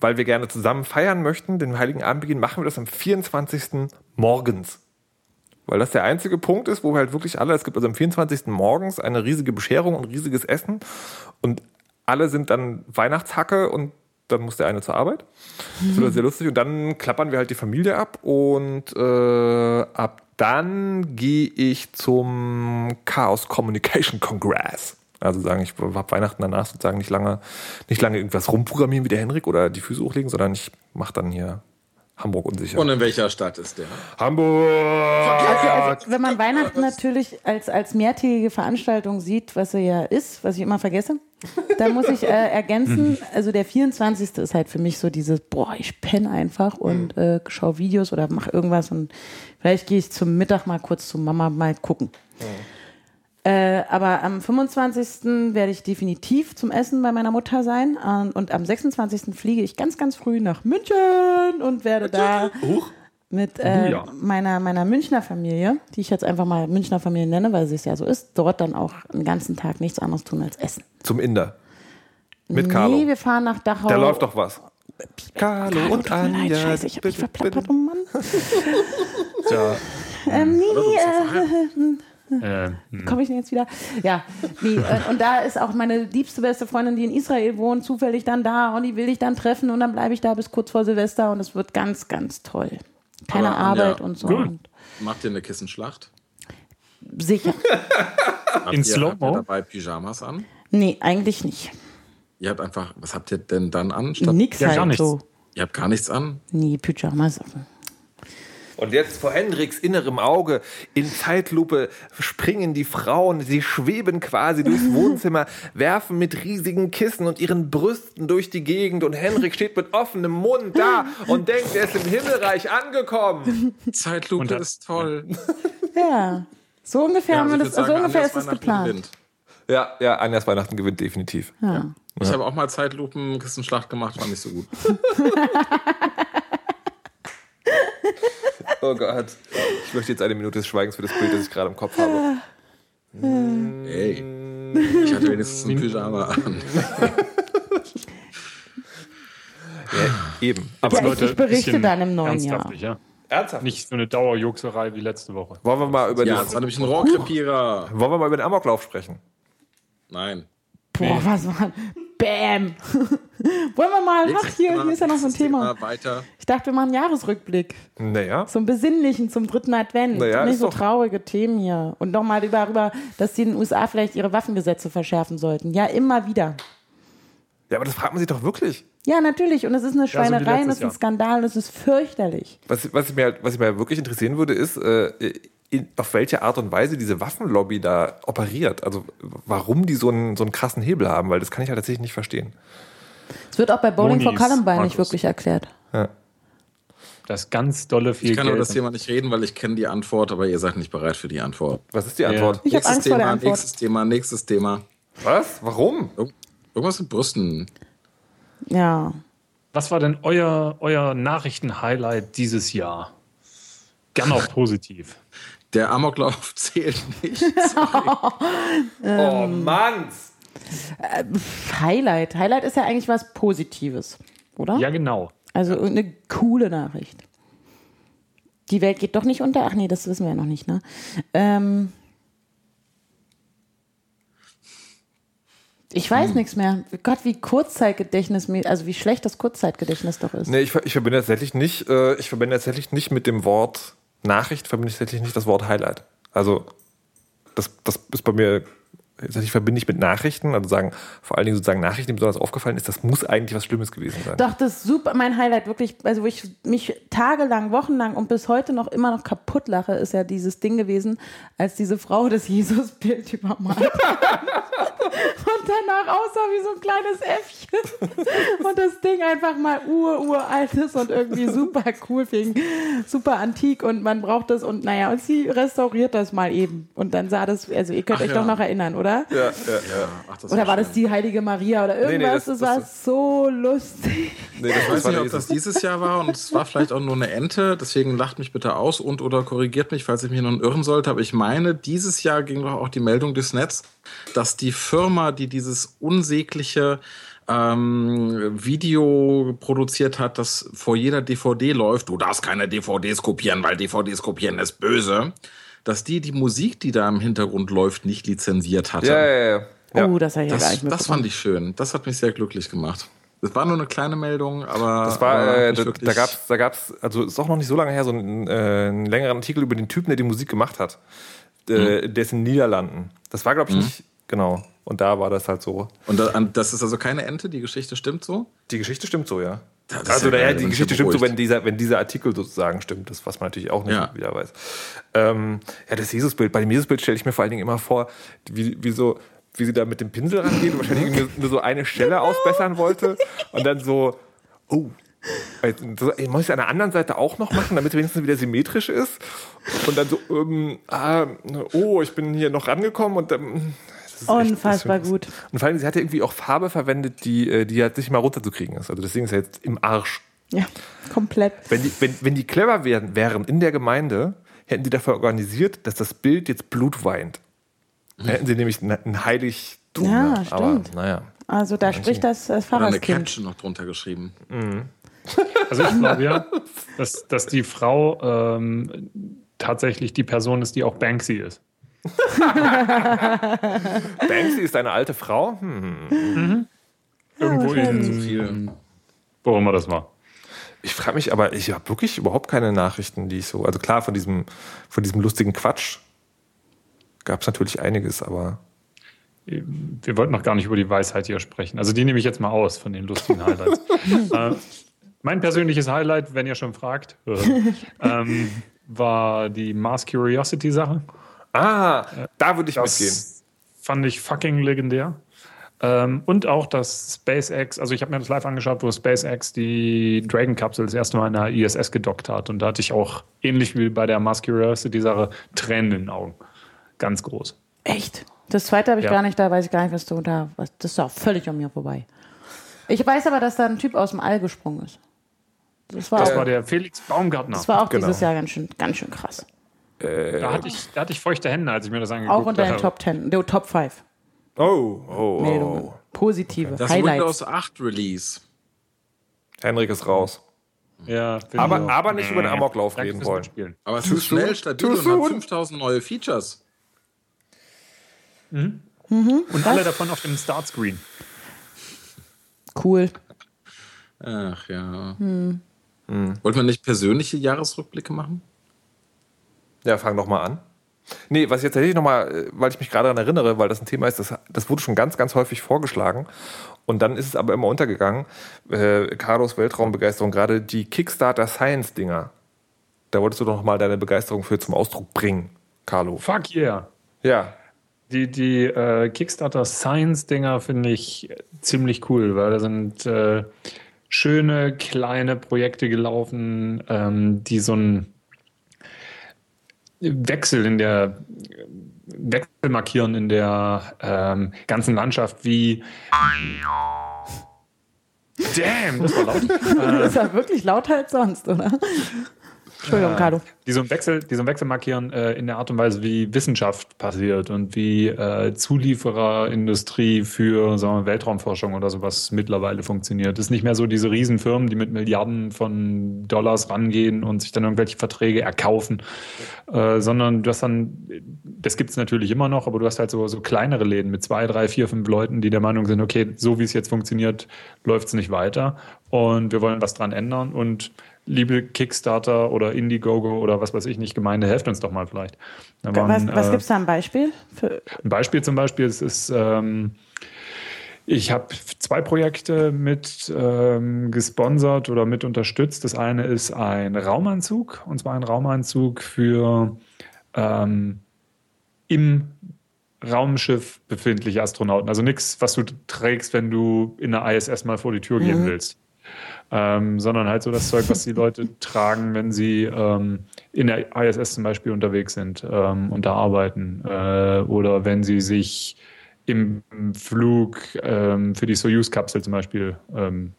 weil wir gerne zusammen feiern möchten, den Heiligen Abendbeginn, machen wir das am 24. morgens. Weil das der einzige Punkt ist, wo wir halt wirklich alle, es gibt also am 24. morgens eine riesige Bescherung und riesiges Essen und alle sind dann Weihnachtshacke und dann muss der eine zur Arbeit. Das wird sehr lustig. Und dann klappern wir halt die Familie ab und äh, ab dann gehe ich zum Chaos Communication Congress. Also sagen, ich habe Weihnachten danach sozusagen nicht lange, nicht lange irgendwas rumprogrammieren wie der Henrik oder die Füße hochlegen, sondern ich mache dann hier Hamburg unsicher. Und in welcher Stadt ist der? Hamburg! Also, also, wenn man Weihnachten natürlich als, als mehrtägige Veranstaltung sieht, was er ja ist, was ich immer vergesse, dann muss ich äh, ergänzen, also der 24. ist halt für mich so dieses, boah, ich penne einfach und äh, schaue Videos oder mache irgendwas und vielleicht gehe ich zum Mittag mal kurz zu Mama mal gucken. Äh, aber am 25. werde ich definitiv zum Essen bei meiner Mutter sein. Und am 26. fliege ich ganz, ganz früh nach München und werde da mit äh, ja. meiner, meiner Münchner Familie, die ich jetzt einfach mal Münchner Familie nenne, weil sie es ja so ist, dort dann auch den ganzen Tag nichts anderes tun als essen. Zum Inder. Mit Carlo. Nee, wir fahren nach Dachau. Da läuft doch was. Carlo Carlo, und mir leid, Anja. scheiße, ich hab mich verplappert, oh Mann. (laughs) Tja, Ähm, nee, nee, äh, Äh, hm. komme ich denn jetzt wieder? Ja, nee, äh, und da ist auch meine liebste beste Freundin, die in Israel wohnt, zufällig dann da und die will ich dann treffen und dann bleibe ich da bis kurz vor Silvester und es wird ganz, ganz toll. Keine Aber, Arbeit und so. Und Macht ihr eine Kissenschlacht? sicher. (laughs) Habt In ihr, Slow-Mo? Habt ihr dabei Pyjamas an? Nee, eigentlich nicht. Ihr habt einfach, was habt ihr denn dann an? Statt, Nix Ja, halt gar nichts. so. Ihr habt gar nichts an? Nee, Pyjamas. Und jetzt vor Hendriks innerem Auge in Zeitlupe springen die Frauen, sie schweben quasi durchs (laughs) Wohnzimmer, werfen mit riesigen Kissen und ihren Brüsten durch die Gegend und Hendrik steht mit offenem Mund da und (laughs) denkt, er ist im Himmelreich angekommen. (laughs) Zeitlupe dann- ist toll. Ja, so ungefähr, haben wir also das, würd so sagen, ungefähr Anjas ist es Weihnachten geplant. gewinnt. Ja, ja, Anjas Weihnachten gewinnt definitiv. Ja. Ich habe auch mal Zeitlupen-Kissenschlacht gemacht, fand ich so gut. Oh Gott. Ich möchte jetzt eine Minute des Schweigens für das Bild, das ich gerade im Kopf habe. Ey, ich hatte wenigstens ein Pyjama an. Ja, eben. Aber Ja, ich- Leute, ich berichte dann im neuen Jahr. ernsthaftig, Ja. ernsthaft. Nicht so eine Dauerjuxerei wie letzte Woche. Wollen wir mal über, Ja, das war nämlich ein Rohrkrepierer. wollen wir mal über den Amoklauf sprechen? Nein. Boah, was war. Bäm! (laughs) Wollen wir mal. Ach, hier, hier ist ja noch so ein Thema. Weiter. Ich dachte, wir machen einen Jahresrückblick. Naja. So einen besinnlichen zum dritten Advent. Naja, Nicht so traurige Themen hier. Und nochmal darüber, dass die in den USA vielleicht ihre Waffengesetze verschärfen sollten. Ja, immer wieder. Ja, aber das fragt man sich doch wirklich. Ja, natürlich. Und es ist eine Schweinerei, und letztes es ist ein Jahr. Skandal, und es ist fürchterlich. Was, was, ich mir, was ich mir wirklich interessieren würde, ist, äh, in, auf welche Art und Weise diese Waffenlobby da operiert. Also warum die so einen, so einen krassen Hebel haben, weil das kann ich halt tatsächlich nicht verstehen. Es wird auch bei Bowling for Monis, Columbine nicht Markus. wirklich erklärt. Ja. Da ist ganz dolle viel Ich kann über Geld. das Thema nicht reden, weil ich kenne die Antwort, aber ihr seid nicht bereit für die Antwort. Was ist die Antwort? Ich habe nächstes Angst vor Thema, der Antwort. nächstes Thema, nächstes Thema. Was? Warum? Ir- Irgendwas mit Brüsten. Ja. Was war denn euer, euer Nachrichten-Highlight dieses Jahr? Gern auch positiv. (laughs) Der Amoklauf (laughs) zählt nicht. (laughs) oh Mann! Highlight. Highlight ist ja eigentlich was Positives, oder? Ja, genau. Also eine coole Nachricht. Die Welt geht doch nicht unter. Ach nee, das wissen wir ja noch nicht, ne? Ähm ich weiß Hm. nichts mehr. Gott, wie Kurzzeitgedächtnis, also wie schlecht das Kurzzeitgedächtnis doch ist. Nee, ich, ich verbinde tatsächlich nicht, äh, ich verbinde tatsächlich nicht mit dem Wort Nachricht, verbinde ich tatsächlich nicht das Wort Highlight. Also, das, das ist bei mir, tatsächlich verbinde ich mit Nachrichten, also sagen, vor allen Dingen sozusagen Nachrichten, die mir besonders aufgefallen ist, das muss eigentlich was Schlimmes gewesen sein. Doch, das ist super. Mein Highlight wirklich, also wo ich mich tagelang, wochenlang und bis heute noch immer noch kaputt lache, ist ja dieses Ding gewesen, als diese Frau das Jesusbild übermalt (laughs) und danach aussah wie so ein kleines Äffchen. und das Ding einfach mal ur, uralt ist und irgendwie super cool fing, super antik und man braucht das und naja, und sie restauriert das mal eben. Und dann sah das, also ihr könnt Ach euch ja. doch noch erinnern, oder? Ja, ja, ja. Ach, das Oder war schön. das die Heilige Maria oder nee, irgendwas? das- das, war das- so lustig. Nee, das, Ich weiß war nicht, ob das dieses Jahr war und es war vielleicht auch nur eine Ente, deswegen lacht mich bitte aus und oder korrigiert mich, falls ich mich nun irren sollte. Aber ich meine, dieses Jahr ging doch auch die Meldung durchs Netz, dass die Firma, die dieses unsägliche ähm, Video produziert hat, das vor jeder DVD läuft, du darfst keine DVDs kopieren, weil DVDs kopieren ist böse, dass die die Musik, die da im Hintergrund läuft, nicht lizenziert hatte. ja, ja, ja. Oh, das Das, nicht das fand ich schön. Das hat mich sehr glücklich gemacht. Das war nur eine kleine Meldung, aber Das war, äh, da, da gab's, da gab's, also ist auch noch nicht so lange her, so ein, äh, einen längeren Artikel über den Typen, der die Musik gemacht hat. Äh, Der ist in den Niederlanden. Das war, glaube ich, nicht, genau. Und da war das halt so. Und das ist also keine Ente, die Geschichte stimmt so? Die Geschichte stimmt so, ja. Das also, ja naja, die ich Geschichte stimmt so, wenn dieser, wenn dieser Artikel sozusagen stimmt, das, was man natürlich auch nicht Ja. wieder weiß. Ähm, ja, das Jesusbild. Bei dem Jesusbild stelle ich mir vor allen Dingen immer vor, wie, wie so, wie sie da mit dem Pinsel rangeht und wahrscheinlich nur, nur so eine Stelle ausbessern wollte und dann so, oh. so, ey, muss ich an der anderen Seite auch noch machen, damit es wenigstens wieder symmetrisch ist? Und dann so, ähm, ah, oh, ich bin hier noch rangekommen und dann. Das echt- Unfassbar das ist- gut. Und vor allem, sie hat ja irgendwie auch Farbe verwendet, die, äh, die halt nicht mal runterzukriegen ist. Also deswegen ist er jetzt im Arsch. Ja, komplett. Wenn die, wenn, wenn die clever wären, wären in der Gemeinde, hätten die dafür organisiert, dass das Bild jetzt Blut weint. Dann hätten sie nämlich ein, ein Heiligtum. Ja, ne? Aber stimmt. naja. Also da spricht das, das Oder eine Pfarrerskind. Caption noch drunter geschrieben. Also ich glaube ja, dass, dass die Frau ähm, tatsächlich die Person ist, die auch Banksy ist. (laughs) Banksy ist eine alte Frau? Hm. Irgendwo wahrscheinlich. in, Viel. wo immer das war. Ich frage mich, aber ich habe wirklich überhaupt keine Nachrichten, die ich so. Also klar, von diesem, von diesem lustigen Quatsch gab es natürlich einiges, aber. Wir wollten noch gar nicht über die Weisheit hier sprechen. Also die nehme ich jetzt mal aus von den lustigen Highlights. (laughs) äh, mein persönliches Highlight, wenn ihr schon fragt, (laughs) ähm, war die Mars Curiosity Sache. Ah, da würde ich mitgehen. Das fand ich fucking legendär. Ähm, und auch das SpaceX, also ich habe mir das live angeschaut, wo SpaceX die Dragon-Kapsel das erste Mal in der ISS gedockt hat. Und da hatte ich auch, ähnlich wie bei der Mars Curiosity-Sache, Tränen in den Augen. Ganz groß. Echt? Das zweite habe ich Ja. gar nicht, da weiß ich gar nicht, was du da. Was, das ist auch völlig an mir vorbei. Ich weiß aber, dass da ein Typ aus dem All gesprungen ist. Das war, Das auch, war der Felix Baumgartner. das war auch Genau. dieses Jahr ganz schön, ganz schön krass. Da, hatte ich, da hatte ich feuchte Hände, als ich mir das angeguckt Auch unter den habe. Top 10, der Top 5 Oh, oh, Meldungen. oh. Positive Das Highlights. Windows 8 Release. Henrik ist raus. Ja, Aber, aber nicht über den Amoklauf Danke reden wollen. Aber ist schnell, stabil und hat soon? 5000 neue Features. Und alle davon auf dem Startscreen. Cool. Ach ja. Wollten wir nicht persönliche Jahresrückblicke machen? Ja, fang doch mal an. Nee, was ich jetzt tatsächlich nochmal, weil ich mich gerade daran erinnere, weil das ein Thema ist, das, das wurde schon ganz, ganz häufig vorgeschlagen. Und dann ist es aber immer untergegangen. Äh, Carlos Weltraumbegeisterung, gerade die Kickstarter Science-Dinger. Da wolltest du doch noch mal deine Begeisterung für zum Ausdruck bringen, Carlo. Fuck yeah. Ja. Die, die äh, Kickstarter Science-Dinger finde ich ziemlich cool, weil da sind äh, schöne kleine Projekte gelaufen, ähm, die so ein Wechsel in der Wechsel markieren in der ähm, ganzen Landschaft, wie Damn, das war laut. (laughs) das war wirklich lauter als sonst, oder? Entschuldigung, Carlo. Die so einen Wechsel, die so einen Wechsel markieren äh, in der Art und Weise, wie Wissenschaft passiert und wie äh, Zuliefererindustrie für sagen wir, Weltraumforschung oder sowas mittlerweile funktioniert. Es ist nicht mehr so diese Riesenfirmen, die mit Milliarden von Dollars rangehen und sich dann irgendwelche Verträge erkaufen, äh, sondern du hast dann, das gibt es natürlich immer noch, aber du hast halt so, so kleinere Läden mit zwei, drei, vier, fünf Leuten, die der Meinung sind, okay, so wie es jetzt funktioniert, läuft es nicht weiter und wir wollen was dran ändern und liebe Kickstarter oder Indiegogo oder was weiß ich nicht, Gemeinde, helft uns doch mal vielleicht. Waren, was was äh, gibt es da ein Beispiel? Für? Ein Beispiel zum Beispiel ist, ist ähm, ich habe zwei Projekte mit ähm, gesponsert oder mit unterstützt. Das eine ist ein Raumanzug, und zwar ein Raumanzug für ähm, im Raumschiff befindliche Astronauten. Also nichts, was du trägst, wenn du in der ISS mal vor die Tür gehen mhm. willst ähm, sondern halt so das Zeug, was die Leute (laughs) tragen, wenn sie ähm, in der ISS zum Beispiel unterwegs sind ähm, und da arbeiten äh, oder wenn sie sich im Flug ähm, für die Soyuz-Kapsel zum Beispiel ähm,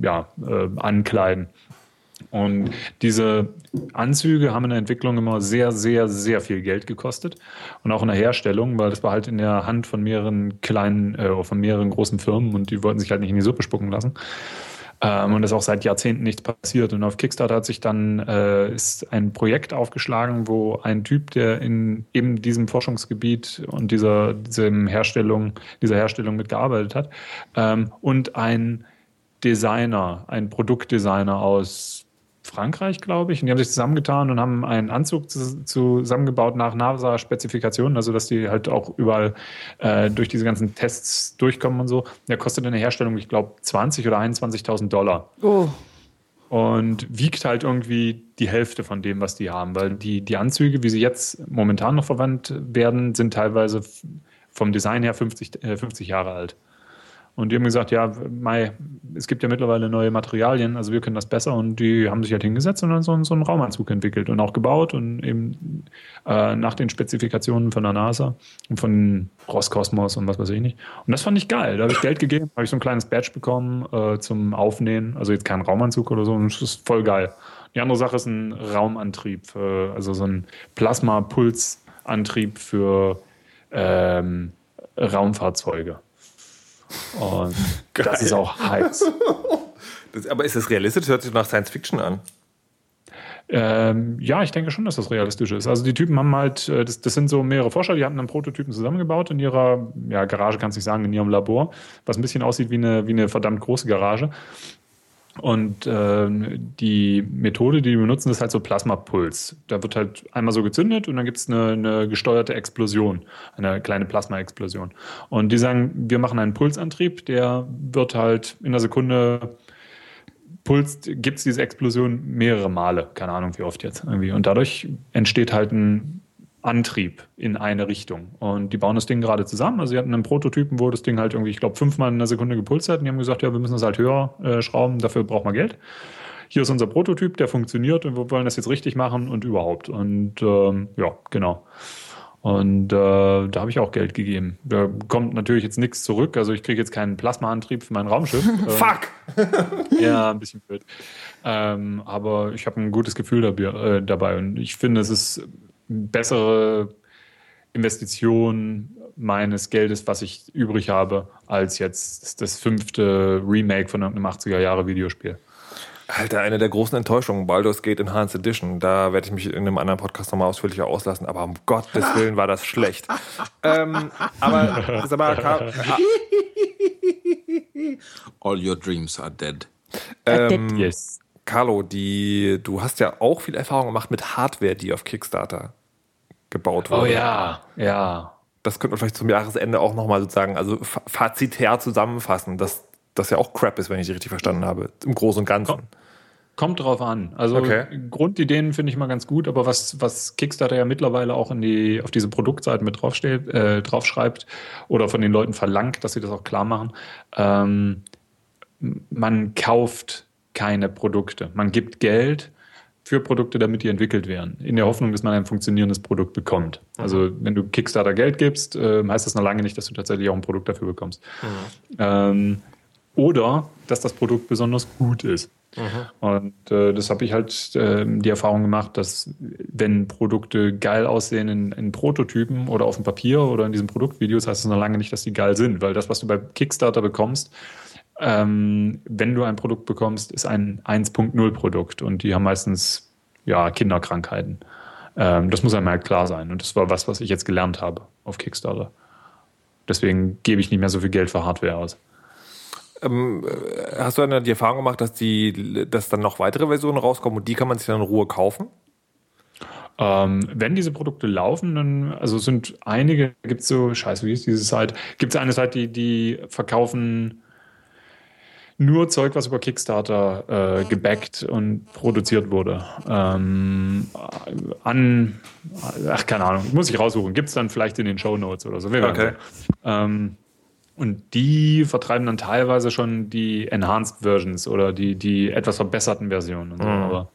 ja, äh, ankleiden. Und diese Anzüge haben in der Entwicklung immer sehr, sehr, sehr viel Geld gekostet. Und auch in der Herstellung, weil das war halt in der Hand von mehreren kleinen, äh, von mehreren großen Firmen und die wollten sich halt nicht in die Suppe spucken lassen. Ähm, und ist auch seit Jahrzehnten nichts passiert. Und auf Kickstarter hat sich dann äh, ist ein Projekt aufgeschlagen, wo ein Typ, der in eben diesem Forschungsgebiet und dieser, diesem Herstellung, dieser Herstellung mitgearbeitet hat, ähm, und ein Designer, ein Produktdesigner aus Frankreich, glaube ich. Und die haben sich zusammengetan und haben einen Anzug zusammengebaut nach NASA-Spezifikationen, also dass die halt auch überall äh, durch diese ganzen Tests durchkommen und so. Der kostet in der Herstellung, ich glaube, 20 oder 21.000 Dollar. Oh. Und wiegt halt irgendwie die Hälfte von dem, was die haben, weil die, die Anzüge, wie sie jetzt momentan noch verwandt werden, sind teilweise vom Design her 50, äh, 50 Jahre alt. Und die haben gesagt, ja, Mai, es gibt ja mittlerweile neue Materialien, also wir können das besser. Und die haben sich halt hingesetzt und dann so, so einen Raumanzug entwickelt und auch gebaut und eben äh, nach den Spezifikationen von der NASA und von Roskosmos und was weiß ich nicht. Und das fand ich geil. Da habe ich Geld gegeben, habe ich so ein kleines Badge bekommen äh, zum Aufnähen. Also jetzt kein Raumanzug oder so. Und das ist voll geil. Die andere Sache ist ein Raumantrieb, äh, also so ein Plasma-Pulsantrieb für ähm, Raumfahrzeuge. Und (laughs) Geil. das ist auch heiß. (laughs) Das, aber ist das realistisch? Das hört sich nach Science Fiction an. Ähm, ja, ich denke schon, dass das realistisch ist. Also die Typen haben halt, äh, das, das sind so mehrere Forscher, die haben einen Prototypen zusammengebaut in ihrer ja, Garage, kannst du nicht sagen, in ihrem Labor, was ein bisschen aussieht wie eine, wie eine verdammt große Garage. Und äh, die Methode, die die benutzen, ist halt so Plasmapuls. Da wird halt einmal so gezündet und dann gibt es eine, eine, gesteuerte Explosion, eine kleine Plasmaexplosion. Und die sagen, wir machen einen Pulsantrieb, der wird halt in einer Sekunde Puls, gibt es diese Explosion mehrere Male, keine Ahnung wie oft jetzt irgendwie. Und dadurch entsteht halt ein Antrieb in eine Richtung. Und die bauen das Ding gerade zusammen. Also sie hatten einen Prototypen, wo das Ding halt irgendwie, ich glaube, fünfmal in einer Sekunde gepulst hat. Und die haben gesagt, ja, wir müssen das halt höher äh, schrauben, dafür braucht man Geld. Hier ist unser Prototyp, der funktioniert und wir wollen das jetzt richtig machen und überhaupt. Und ähm, ja, genau. Und äh, da habe ich auch Geld gegeben. Da kommt natürlich jetzt nichts zurück. Also ich kriege jetzt keinen Plasmaantrieb für mein Raumschiff. (laughs) Fuck! (laughs) ja, ein bisschen blöd. Ähm, aber ich habe ein gutes Gefühl dabei, äh, dabei. Und ich finde, es ist bessere Investition meines Geldes, was ich übrig habe, als jetzt das fünfte Remake von einem 80er Jahre Videospiel. Alter, eine der großen Enttäuschungen, Baldur's Gate Enhanced Edition. Da werde ich mich in einem anderen Podcast nochmal ausführlicher auslassen, aber um Gottes Willen war das schlecht. (laughs) ähm, aber, sag (laughs) mal, All your dreams are dead. Ähm, yes. Carlo, die, du hast ja auch viel Erfahrung gemacht mit Hardware, die auf Kickstarter gebaut wurde. Oh ja, ja. Das könnte man vielleicht zum Jahresende auch nochmal sozusagen, also fazitär zusammenfassen, dass das ja auch Crap ist, wenn ich die richtig verstanden habe, im Großen und Ganzen. Kommt, kommt drauf an. Also okay. Grundideen finde ich mal ganz gut, aber was, was Kickstarter ja mittlerweile auch in die, auf diese Produktseiten mit draufsteht, äh, draufschreibt oder von den Leuten verlangt, dass sie das auch klar machen, ähm, man kauft keine Produkte. Man gibt Geld für Produkte, damit die entwickelt werden, in der Hoffnung, dass man ein funktionierendes Produkt bekommt. Also wenn du Kickstarter Geld gibst, äh, heißt das noch lange nicht, dass du tatsächlich auch ein Produkt dafür bekommst. Ähm, oder dass das Produkt besonders gut ist. Und äh, das habe ich halt äh, die Erfahrung gemacht, dass wenn Produkte geil aussehen in, in Prototypen oder auf dem Papier oder in diesen Produktvideos, heißt das noch lange nicht, dass die geil sind, weil das, was du bei Kickstarter bekommst, ähm, wenn du ein Produkt bekommst, ist ein 1.0 Produkt und die haben meistens ja, Kinderkrankheiten. Ähm, das muss einem halt klar sein. Und das war was, was ich jetzt gelernt habe auf Kickstarter. Deswegen gebe ich nicht mehr so viel Geld für Hardware aus. Ähm, äh, hast du dann die Erfahrung gemacht, dass, die, dass dann noch weitere Versionen rauskommen und die kann man sich dann in Ruhe kaufen? Ähm, wenn diese Produkte laufen, dann, also sind einige, gibt es so, scheiße, wie ist diese Seite? Gibt es eine Seite, die, die verkaufen nur Zeug, was über Kickstarter äh, gebackt und produziert wurde. Ähm, an, ach, keine Ahnung, muss ich raussuchen. Gibt es dann vielleicht in den Show Notes oder so. Okay. Ähm, und die vertreiben dann teilweise schon die Enhanced Versions oder die, die etwas verbesserten Versionen. Und so. Aber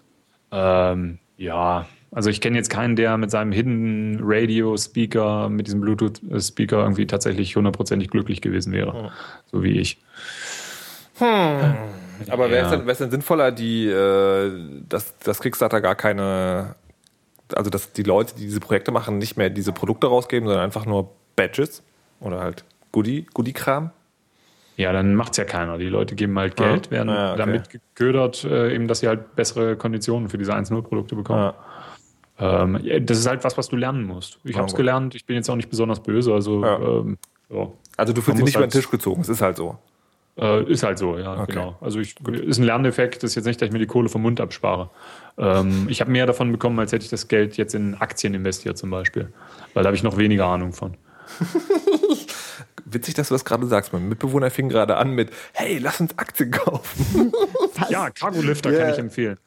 ähm, ja, also ich kenne jetzt keinen, der mit seinem Hidden Radio Speaker, mit diesem Bluetooth Speaker irgendwie tatsächlich hundertprozentig glücklich gewesen wäre. So wie ich. Aber wäre es Ja. denn, denn sinnvoller, die, äh, dass, dass Kickstarter gar keine, also dass die Leute, die diese Projekte machen, nicht mehr diese Produkte rausgeben, sondern einfach nur Badges oder halt Goodie, Goodie-Kram? Ja, dann macht's ja keiner. Die Leute geben halt Ja. Geld, werden Ja, okay. damit geködert, äh, eben, dass sie halt bessere Konditionen für diese 1.0-Produkte bekommen. Ähm, ja, das ist halt was, was du lernen musst. Ich Ja, habe es gelernt, ich bin jetzt auch nicht besonders böse, also Ja. ähm, ja. Also du fühlst dich nicht über den halt- Tisch gezogen, es ist halt so. Äh, ist halt so, ja, Okay. genau. Also ich, ist ein Lerneffekt, das ist jetzt nicht, dass ich mir die Kohle vom Mund abspare. Ähm, ich habe mehr davon bekommen, als hätte ich das Geld jetzt in Aktien investiert zum Beispiel. Weil da habe ich noch weniger Ahnung von. (laughs) Witzig, dass du das gerade sagst. Mein Mitbewohner fing gerade an mit, hey, lass uns Aktien kaufen. (laughs) Ja, Cargo Lifter Yeah. kann ich empfehlen.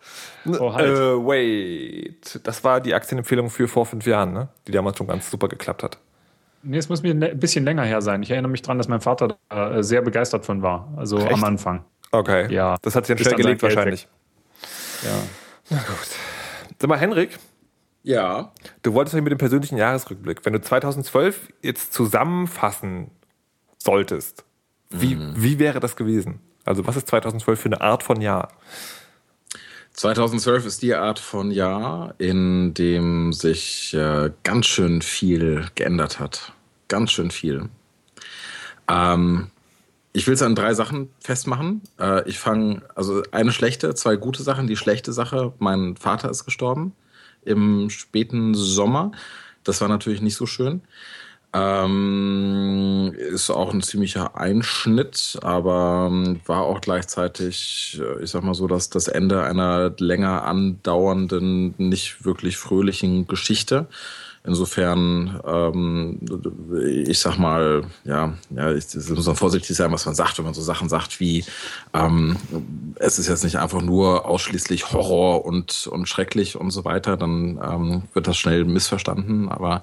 Oh, halt. Äh, wait. Das war die Aktienempfehlung für vor fünf Jahren, ne? Die damals schon ganz super geklappt hat. Nee, es muss mir ein bisschen länger her sein. Ich erinnere mich daran, dass mein Vater da äh, sehr begeistert von war. Also Echt? am Anfang. Okay. Ja. Das hat sich dann schnell gelegt wahrscheinlich. Ja. Sag mal, Henrik, Ja. du wolltest ja mit dem persönlichen Jahresrückblick, wenn du 2012 jetzt zusammenfassen solltest, wie, wie wäre das gewesen? Also was ist 2012 für eine Art von Jahr? 2012 ist die Art von Jahr, in dem sich äh, ganz schön viel geändert hat. Ganz schön viel. Ähm, ich will es an drei Sachen festmachen. Äh, ich fange, also eine schlechte, zwei gute Sachen. Die schlechte Sache, mein Vater ist gestorben im späten Sommer. Das war natürlich nicht so schön. Ähm, ist auch ein ziemlicher Einschnitt, aber ähm, war auch gleichzeitig, äh, ich sag mal so, dass das Ende einer länger andauernden, nicht wirklich fröhlichen Geschichte. Insofern, ähm, ich sag mal, ja, ja, ich das muss man vorsichtig sein, was man sagt, wenn man so Sachen sagt wie, ähm, es ist jetzt nicht einfach nur ausschließlich Horror und, und schrecklich und so weiter, dann ähm, wird das schnell missverstanden. Aber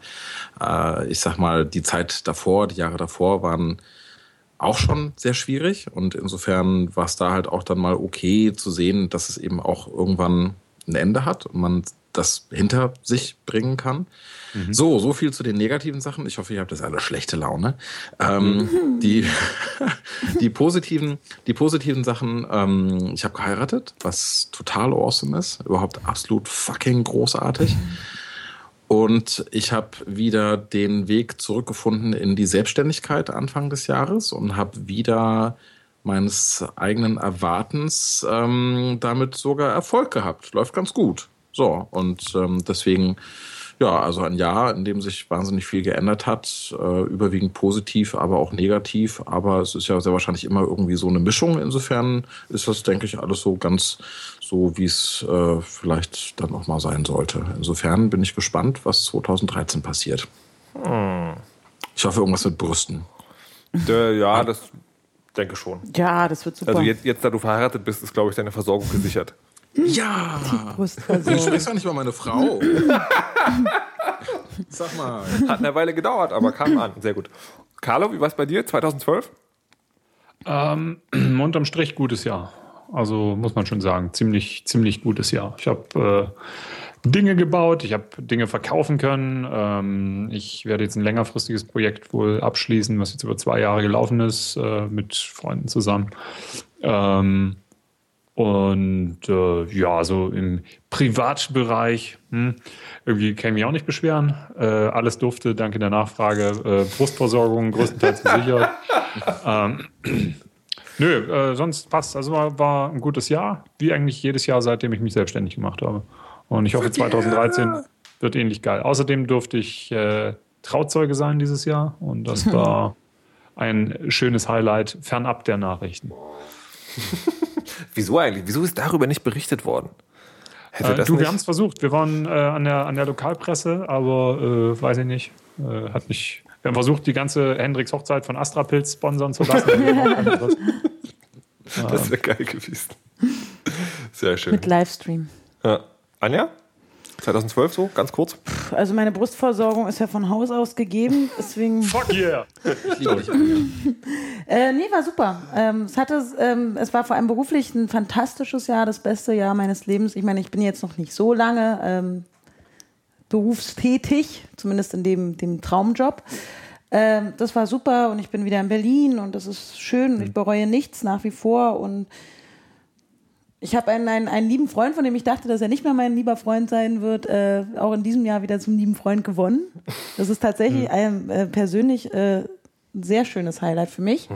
äh, ich sag mal, die Zeit davor, die Jahre davor waren auch schon sehr schwierig und insofern war es da halt auch dann mal okay zu sehen, dass es eben auch irgendwann ein Ende hat und man das hinter sich bringen kann. So, so viel zu den negativen Sachen. Ich hoffe, ihr habt jetzt alle schlechte Laune. Ähm, die, (laughs) die positiven, die positiven Sachen, ähm, ich habe geheiratet, was total awesome ist, überhaupt absolut fucking großartig. Und ich habe wieder den Weg zurückgefunden in die Selbstständigkeit Anfang des Jahres und habe wieder meines eigenen Erwartens ähm, damit sogar Erfolg gehabt. Läuft ganz gut. So, und ähm, deswegen, ja, also ein Jahr, in dem sich wahnsinnig viel geändert hat, äh, überwiegend positiv, aber auch negativ. Aber es ist ja sehr wahrscheinlich immer irgendwie so eine Mischung. Insofern ist das, denke ich, alles so ganz so, wie es äh, vielleicht dann auch mal sein sollte. Insofern bin ich gespannt, was 2013 passiert. Ich hoffe, irgendwas mit Brüsten. Äh, ja, das denke schon. Ja, das wird super. Also jetzt, jetzt, da du verheiratet bist, ist, glaube ich, deine Versorgung gesichert. Ja! Du Brustversorgung. sprichst doch nicht über meine Frau. (laughs) Sag mal. Hat eine Weile gedauert, aber kam an. Sehr gut. Carlo, wie war es bei dir 2012? Ähm, (clears throat) unterm Strich gutes Jahr. Also muss man schon sagen, ziemlich, ziemlich gutes Jahr. Ich habe äh, Dinge gebaut, ich habe Dinge verkaufen können. Ähm, ich werde jetzt ein längerfristiges Projekt wohl abschließen, was jetzt über zwei Jahre gelaufen ist, äh, mit Freunden zusammen. Ähm, und äh, ja, so im Privatbereich, hm, irgendwie kann ich mich auch nicht beschweren. Äh, alles durfte, danke der Nachfrage. Äh, Brustversorgung größtenteils gesichert. (laughs) ähm, nö, äh, sonst passt. Also war, war ein gutes Jahr, wie eigentlich jedes Jahr, seitdem ich mich selbstständig gemacht habe. Und ich hoffe, 2013 wird ähnlich geil. Außerdem durfte ich äh, Trauzeuge sein dieses Jahr und das (laughs) war ein schönes Highlight fernab der Nachrichten. (laughs) Wieso eigentlich? Wieso ist darüber nicht berichtet worden? Hätte äh, du, wir haben es versucht. Wir waren äh, an, der, an der Lokalpresse, aber äh, weiß ich nicht. Äh, hat nicht. Wir haben versucht, die ganze Hendrix Hochzeit von Astrapilz sponsern zu lassen. (laughs) das wäre geil gewesen. Sehr schön. Mit Livestream. Ja. Anja? 2012 so, ganz kurz? Also meine Brustversorgung ist ja von Haus aus gegeben, deswegen... (laughs) Fuck yeah! Ich liebe dich. (laughs) äh, nee, war super. Ähm, es, hatte, ähm, es war vor allem beruflich ein fantastisches Jahr, das beste Jahr meines Lebens. Ich meine, ich bin jetzt noch nicht so lange ähm, berufstätig, zumindest in dem, dem Traumjob. Ähm, das war super und ich bin wieder in Berlin und das ist schön und ich bereue nichts nach wie vor und ich habe einen, einen, einen lieben Freund, von dem ich dachte, dass er nicht mehr mein lieber Freund sein wird, äh, auch in diesem Jahr wieder zum lieben Freund gewonnen. Das ist tatsächlich (laughs) ein, äh, persönlich äh, ein sehr schönes Highlight für mich. Mhm.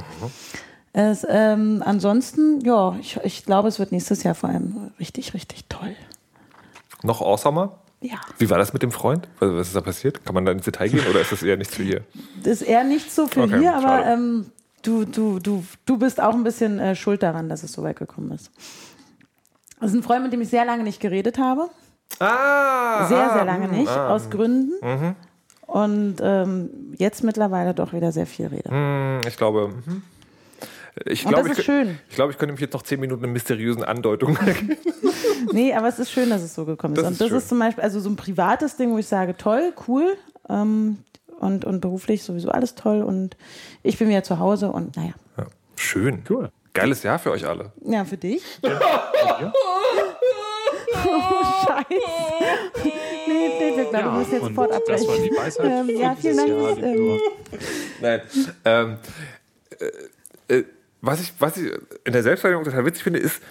Es, ähm, ansonsten, ja, ich, ich glaube, es wird nächstes Jahr vor allem richtig, richtig toll. Noch awesomer? Ja. Wie war das mit dem Freund? Was ist da passiert? Kann man da ins Detail gehen oder ist das eher nichts für hier? Das ist eher nichts so für okay, hier, aber ähm, du, du, du, du bist auch ein bisschen äh, schuld daran, dass es so weit gekommen ist. Das ist ein Freund, mit dem ich sehr lange nicht geredet habe. Ah! Sehr, sehr lange nicht, ah, aus Gründen. Mhm. Und ähm, jetzt mittlerweile doch wieder sehr viel rede. Mhm, ich glaube. Mhm. Ich glaube, ich, schön. Ich glaube, ich könnte mich jetzt noch zehn Minuten in mysteriösen Andeutungen (laughs) geben. nee, aber es ist schön, dass es so gekommen ist. Das und ist das schön. ist zum Beispiel also so ein privates Ding, wo ich sage, toll, cool. Ähm, und, und beruflich sowieso alles toll. Und ich bin wieder zu Hause und naja. Ja, schön. Cool. Geiles Jahr für euch alle. Ja, für dich. (laughs) Ja. oh, Scheiße. nee, nee, wir glauben, ja, du musst jetzt sofort abbrechen. Das war die Weisheit. Ähm, ja, vielen Dank. Jahr, ähm. Nein. Ähm, äh, äh, was, ich, was ich in der Selbstverteidigung total witzig finde, ist,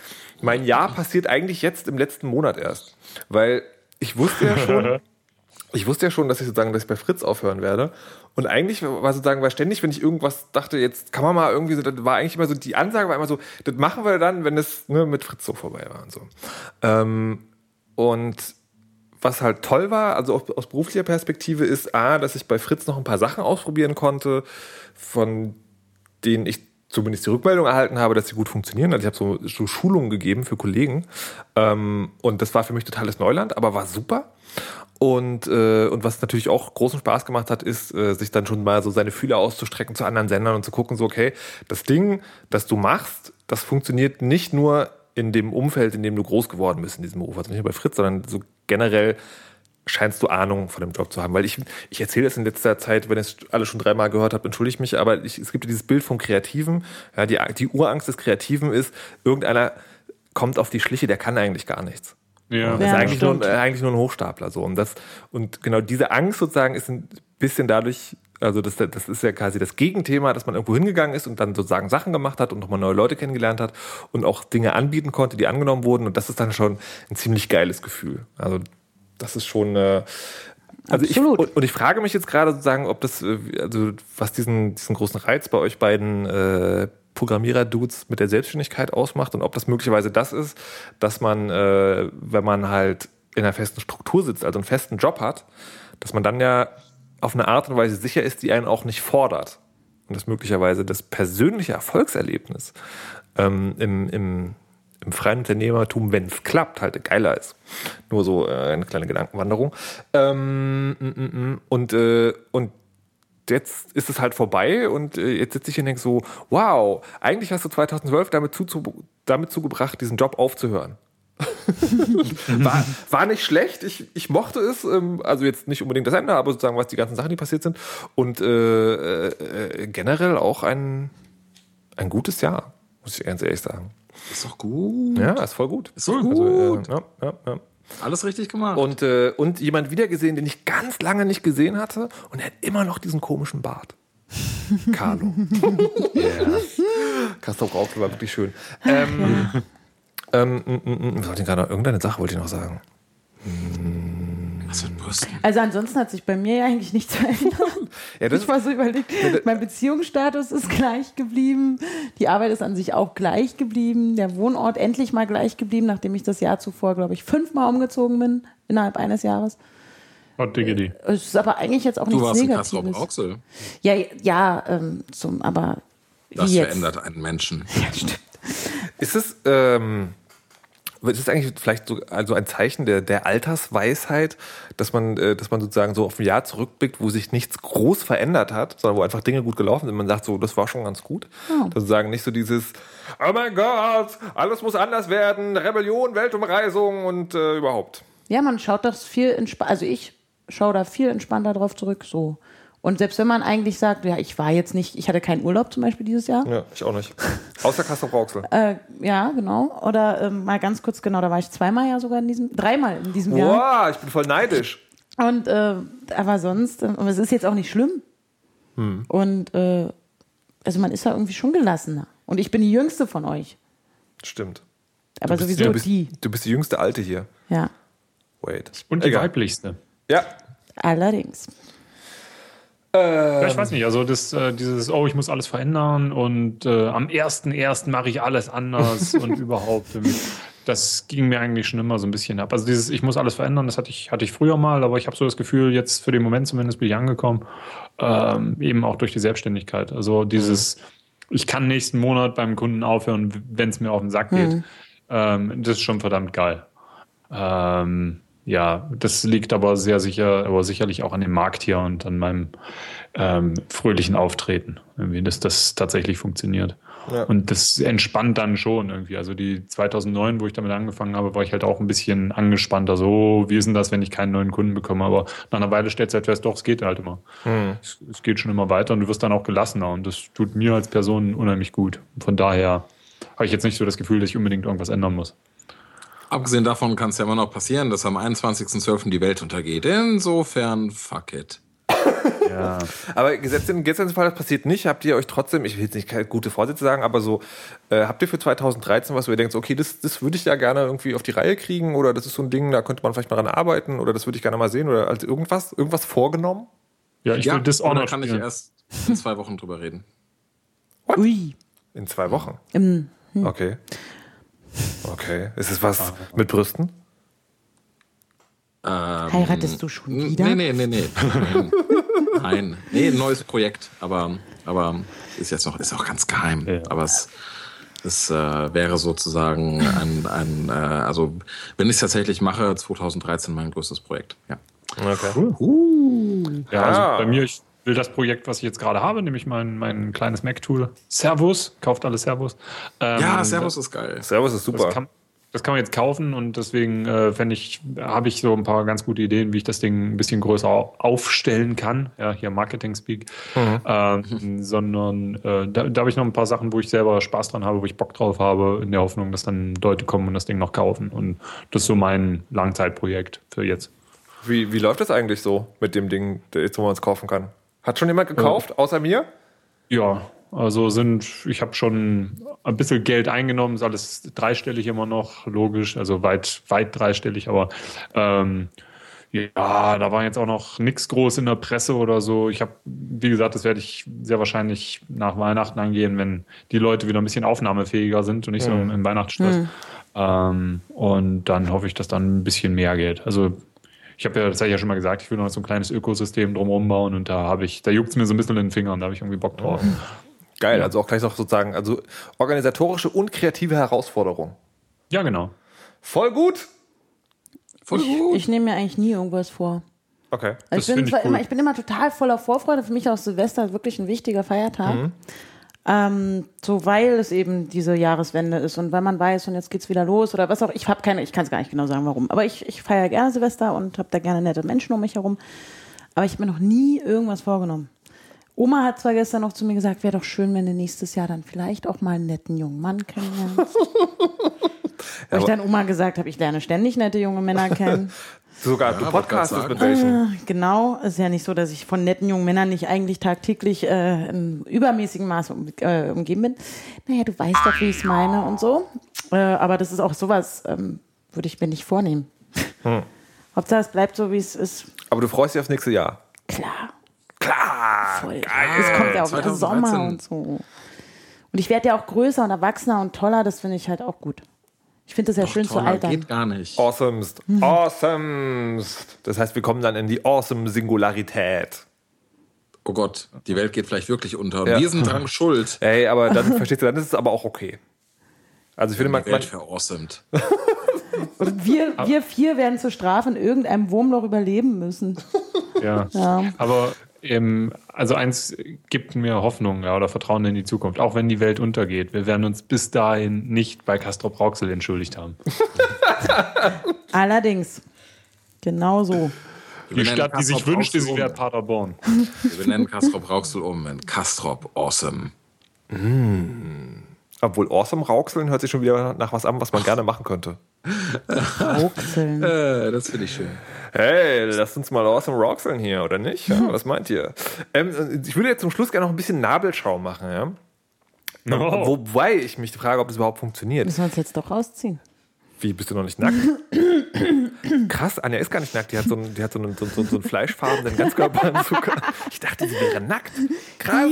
mein Jahr passiert eigentlich jetzt im letzten Monat erst. Weil ich wusste ja schon, (laughs) ich wusste ja schon, dass ich sozusagen, dass ich bei Fritz aufhören werde. Und eigentlich war sozusagen, war ständig, wenn ich irgendwas dachte, jetzt kann man mal irgendwie so, das war eigentlich immer so, die Ansage war immer so, das machen wir dann, wenn es ne, mit Fritz so vorbei war und so. Ähm, und was halt toll war, also aus, beruflicher Perspektive, ist A, dass ich bei Fritz noch ein paar Sachen ausprobieren konnte, von denen ich zumindest die Rückmeldung erhalten habe, dass sie gut funktionieren. Also ich habe so, so Schulungen gegeben für Kollegen. Ähm, und das war für mich totales Neuland, aber war super. Und, äh, und was natürlich auch großen Spaß gemacht hat, ist, äh, sich dann schon mal so seine Fühler auszustrecken zu anderen Sendern und zu gucken, so, okay, das Ding, das du machst, das funktioniert nicht nur in dem Umfeld, in dem du groß geworden bist, in diesem Beruf, also nicht nur bei Fritz, sondern so generell scheinst du Ahnung von dem Job zu haben. Weil ich, ich erzähle das in letzter Zeit, wenn ihr es alle schon dreimal gehört habt, entschuldige ich mich, aber ich, es gibt dieses Bild vom Kreativen. Ja, die, die Urangst des Kreativen ist, irgendeiner kommt auf die Schliche, der kann eigentlich gar nichts. Ja. Das ist eigentlich nur, eigentlich nur ein Hochstapler. So. Und, das, und genau diese Angst sozusagen ist ein bisschen dadurch, also das, das ist ja quasi das Gegenthema, dass man irgendwo hingegangen ist und dann sozusagen Sachen gemacht hat und nochmal neue Leute kennengelernt hat und auch Dinge anbieten konnte, die angenommen wurden. Und das ist dann schon ein ziemlich geiles Gefühl. Also das ist schon. Äh, also Absolut. ich, und, und ich frage mich jetzt gerade sozusagen, ob das, äh, also was diesen, diesen großen Reiz bei euch beiden äh, Programmierer-Dudes mit der Selbstständigkeit ausmacht und ob das möglicherweise das ist, dass man, äh, wenn man halt in einer festen Struktur sitzt, also einen festen Job hat, dass man dann ja auf eine Art und Weise sicher ist, die einen auch nicht fordert. Und dass möglicherweise das persönliche Erfolgserlebnis ähm, im, im, im freien Unternehmertum, wenn es klappt, halt geiler ist. Nur so äh, eine kleine Gedankenwanderung. Ähm, mm, mm, mm. und, äh, und jetzt ist es halt vorbei und äh, jetzt sitze ich hier und denke so, wow, eigentlich hast du 2012 damit, zu, damit zugebracht, diesen Job aufzuhören. (laughs) war, war nicht schlecht, ich, ich mochte es, ähm, also jetzt nicht unbedingt das Ende, aber sozusagen was die ganzen Sachen, die passiert sind und äh, äh, generell auch ein, ein gutes Jahr, muss ich ganz ehrlich sagen. Ist doch gut. Ja, ist voll gut. Ist doch gut. Also, äh, ja, ja, ja. Alles richtig gemacht. Und, äh, und jemand wiedergesehen, den ich ganz lange nicht gesehen hatte und er hat immer noch diesen komischen Bart. (laughs) Carlo. ja. Castor Rauchel war wirklich schön. Ähm, ähm, m, m, m, was wollte ich gerade noch? Irgendeine Sache wollte ich noch sagen. Brüsten? Also ansonsten hat sich bei mir ja eigentlich nichts verändert. Ja, das, Ich war so überlegt, mein Beziehungsstatus ist gleich geblieben, die Arbeit ist an sich auch gleich geblieben, der Wohnort endlich mal gleich geblieben, nachdem ich das Jahr zuvor, glaube ich, fünfmal umgezogen bin innerhalb eines Jahres. Hot Diggity. Es ist aber eigentlich jetzt auch Du nichts warst in Kassel Negatives. Rauxel. Ja, ja, ähm, zum, aber wie Das jetzt? verändert einen Menschen. (laughs) Ja, stimmt. ist es, ähm, ist es eigentlich vielleicht so also ein Zeichen der, der Altersweisheit, dass man, äh, dass man sozusagen so auf ein Jahr zurückblickt, wo sich nichts groß verändert hat, sondern wo einfach Dinge gut gelaufen sind. Man sagt so, das war schon ganz gut. Ja. Sozusagen nicht so dieses, oh mein Gott, alles muss anders werden, Rebellion, Weltumreisung und äh, überhaupt. Ja, man schaut das viel entspannter, also ich schaue da viel entspannter drauf zurück, so. Und selbst wenn man eigentlich sagt, ja, ich war jetzt nicht, ich hatte keinen Urlaub zum Beispiel dieses Jahr, Ja, ich auch nicht. Außer Kassel Rauxel. Äh, ja, genau. Oder ähm, mal ganz kurz, genau, da war ich zweimal ja sogar in diesem, dreimal in diesem Jahr. Wow, ich bin voll neidisch. Und äh, aber sonst, äh, und es ist jetzt auch nicht schlimm. Hm. Und äh, also man ist da irgendwie schon gelassener. Und ich bin die jüngste von euch. Stimmt. Aber Du bist- sowieso du bist, die. Du bist die jüngste Alte hier. Ja. Wait. Und die Egal. weiblichste. Ja. Allerdings. Ja, ich weiß nicht, also das, äh, dieses, oh, ich muss alles verändern und äh, am 1.1. mache ich alles anders (laughs) und überhaupt. ähm, Das ging mir eigentlich schon immer so ein bisschen ab. Also dieses, ich muss alles verändern, das hatte ich, hatte ich früher mal, aber ich habe so das Gefühl, jetzt für den Moment zumindest bin ich angekommen, ähm, eben auch durch die Selbstständigkeit. Also dieses, ich kann nächsten Monat beim Kunden aufhören, wenn es mir auf den Sack geht. Ähm, das ist schon verdammt geil. Ähm, ja, das liegt aber sehr sicher, aber sicherlich auch an dem Markt hier und an meinem ähm, fröhlichen Auftreten, irgendwie, dass das tatsächlich funktioniert. Ja. Und das entspannt dann schon irgendwie. Also die 2009, wo ich damit angefangen habe, war ich halt auch ein bisschen angespannter. So, wie ist denn das, wenn ich keinen neuen Kunden bekomme? Aber nach einer Weile stellt du halt fest, doch, es geht halt immer. Es, es geht schon immer weiter und du wirst dann auch gelassener und das tut mir als Person unheimlich gut. Von daher habe ich jetzt nicht so das Gefühl, dass ich unbedingt irgendwas ändern muss. Abgesehen davon kann es ja immer noch passieren, dass am 21.12. die Welt untergeht. Insofern, fuck it. (laughs) Ja. Aber gesetzt in gesetzt in den Fall, das passiert nicht, habt ihr euch trotzdem, ich will jetzt nicht gute Vorsätze sagen, aber so, äh, habt ihr für 2013 was, wo ihr denkt, okay, das, das würde ich ja gerne irgendwie auf die Reihe kriegen oder das ist so ein Ding, da könnte man vielleicht mal dran arbeiten oder das würde ich gerne mal sehen oder als irgendwas, irgendwas vorgenommen? Ja, ich ja, will und da Dishonored kann ich erst in zwei Wochen drüber reden. Ui. In zwei Wochen. Ähm, Okay. Okay. Ist es was mit Brüsten? Ähm, heiratest du schon wieder? Nee, nee, nee, nee. Nein. (laughs) Nein. Nee, ein neues Projekt. Aber, aber ist jetzt noch, ist auch ganz geheim. Ja. Aber es, es äh, wäre sozusagen ein, ein äh, also wenn ich es tatsächlich mache, 2013 mein größtes Projekt. Ja. Okay. Ja, Ah. also bei mir, ich will das Projekt, was ich jetzt gerade habe, nämlich mein, mein kleines Mac-Tool. Servus, kauft alle Servus. Ähm, Ja, Servus ist geil. Servus ist super. Das kann, das kann man jetzt kaufen und deswegen äh, fände ich, habe ich so ein paar ganz gute Ideen, wie ich das Ding ein bisschen größer au- aufstellen kann. Ja, hier Marketing-Speak. Ähm, sondern äh, da, da habe ich noch ein paar Sachen, wo ich selber Spaß dran habe, wo ich Bock drauf habe, in der Hoffnung, dass dann Leute kommen und das Ding noch kaufen. Und das ist so mein Langzeitprojekt für jetzt. Wie, wie läuft das eigentlich so mit dem Ding, jetzt, wo man es kaufen kann? Hat schon jemand gekauft, außer mir? Ja, also sind, ich habe schon ein bisschen Geld eingenommen, ist alles dreistellig immer noch, logisch, also weit, weit dreistellig, aber ähm, ja, da war jetzt auch noch nichts groß in der Presse oder so. Ich habe, wie gesagt, das werde ich sehr wahrscheinlich nach Weihnachten angehen, wenn die Leute wieder ein bisschen aufnahmefähiger sind und nicht so im, im Weihnachtsstress. Ähm, und dann hoffe ich, dass dann ein bisschen mehr geht. Also ich habe ja, das habe ich ja schon mal gesagt, ich will noch so ein kleines Ökosystem drumherum bauen und da habe ich, da juckt es mir so ein bisschen in den Fingern, da habe ich irgendwie Bock drauf. (laughs) Geil, also auch gleich noch sozusagen, also organisatorische und kreative Herausforderung. Ja, genau. Voll gut. Voll gut. Ich nehme mir eigentlich nie irgendwas vor. Okay. Also Das ich, bin ich zwar cool. immer, ich bin immer total voller Vorfreude. Für mich ist auch Silvester wirklich ein wichtiger Feiertag. Mhm. Ähm, so weil es eben diese Jahreswende ist und weil man weiß, und jetzt geht's wieder los oder was auch. Ich habe keine, ich kann es gar nicht genau sagen, warum. Aber ich, ich feiere gerne Silvester und habe da gerne nette Menschen um mich herum. Aber ich habe mir noch nie irgendwas vorgenommen. Oma hat zwar gestern noch zu mir gesagt, wäre doch schön, wenn du nächstes Jahr dann vielleicht auch mal einen netten jungen Mann kennenlernst. (laughs) Weil ich dann Oma gesagt habe, ich lerne ständig nette junge Männer (laughs) kennen. Sogar du wollte grad podcastest mit welchen. Genau, ist ja nicht so, dass ich von netten jungen Männern nicht eigentlich tagtäglich äh, im übermäßigen Maß um, äh, umgeben bin. Naja, du weißt doch, wie ich es meine und so. Äh, aber das ist auch sowas, ähm, würde ich mir nicht vornehmen. Hauptsache, es bleibt so, wie es ist. Aber du freust dich aufs nächste Jahr. Klar, Klar. voll. Es kommt ja auch wieder 2013. Sommer und so. Und ich werde ja auch größer und erwachsener und toller, das finde ich halt auch gut. Ich finde das ja schön zu altern. geht gar nicht. Awesomest. Awesomest. Das heißt, wir kommen dann in die awesome Singularität. Oh Gott, die Welt geht vielleicht wirklich unter. Ja. wir sind dran (laughs) schuld. Ey, aber dann (laughs) verstehst du, dann ist es aber auch okay. Also ich finde, man, Die Welt verawesomed. (laughs) Und wir, wir vier werden zur Strafe in irgendeinem Wurmloch überleben müssen. Ja. Ja. Aber ähm, also eins gibt mir Hoffnung ja, oder Vertrauen in die Zukunft, auch wenn die Welt untergeht. Wir werden uns bis dahin nicht bei Castrop Rauxel entschuldigt haben. (laughs) Allerdings. Genau so. Die Stadt, die sich wünschte, sie wäre um. Paderborn. Wir nennen Castrop Rauxel um in Castrop Awesome. obwohl awesome Rauxeln hört sich schon wieder nach was an, was man gerne machen könnte. Rauxeln. Äh, das finde ich schön. Hey, lasst uns mal awesome Rauxeln hier, oder nicht? Ja, was meint ihr? Ähm, ich würde jetzt zum Schluss gerne noch ein bisschen Nabelschau machen, ja? Oh. Wobei ich mich frage, ob es überhaupt funktioniert. Müssen wir uns jetzt doch rausziehen. Wie, bist du noch nicht nackt? (coughs) Krass, Anja ist gar nicht nackt. Die hat so einen, die hat so einen, so, so, so einen fleischfarbenen Ganzkörperanzug. (laughs) Ich dachte, sie wäre nackt. Krass.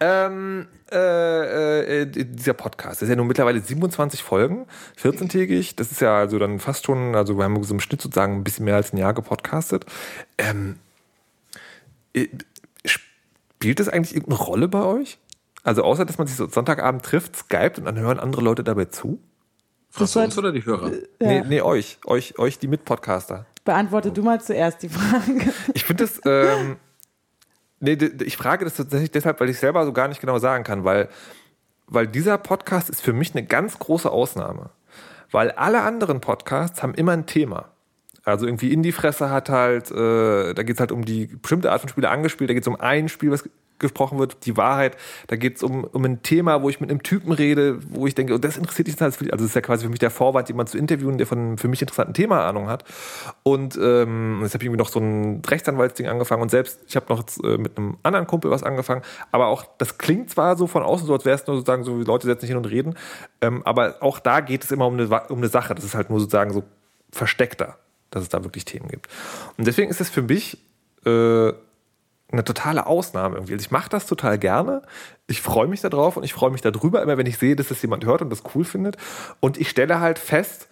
Ähm, äh, äh, dieser Podcast, das ist ja nun mittlerweile 27 Folgen, 14-tägig. Das ist ja also dann fast schon, also wir haben so im Schnitt sozusagen ein bisschen mehr als ein Jahr gepodcastet. Ähm, äh, spielt das eigentlich irgendeine Rolle bei euch? Also außer, dass man sich so Sonntagabend trifft, skypt und dann hören andere Leute dabei zu? Du war- uns oder die Hörer? Nee, nee, euch, euch, euch, die Mitpodcaster. Beantworte du mal zuerst die Frage. Ich finde das, ähm, nee, ich frage das tatsächlich deshalb, weil ich selber so gar nicht genau sagen kann, weil, weil dieser Podcast ist für mich eine ganz große Ausnahme. Weil alle anderen Podcasts haben immer ein Thema. Also irgendwie in die Fresse hat halt, äh, da geht es halt um die bestimmte Art von Spiele angespielt, da geht es um ein Spiel, was gesprochen wird, die Wahrheit, da geht es um, um ein Thema, wo ich mit einem Typen rede, wo ich denke, oh, das interessiert dich jetzt als also das ist ja quasi für mich der Vorwand, jemanden zu interviewen, der von einem für mich interessanten Thema Ahnung hat. Und ähm, jetzt habe ich irgendwie noch so ein Rechtsanwaltsding angefangen und selbst, ich habe noch äh, mit einem anderen Kumpel was angefangen, aber auch, das klingt zwar so von außen so, als wäre es nur sozusagen so, Leute setzen sich hin und reden, ähm, aber auch da geht es immer um eine, um eine Sache, das ist halt nur sozusagen so versteckter, dass es da wirklich Themen gibt. Und deswegen ist es für mich äh, eine totale Ausnahme irgendwie. Also ich mache das total gerne. Ich freue mich darauf und ich freue mich darüber, immer wenn ich sehe, dass das jemand hört und das cool findet. Und ich stelle halt fest,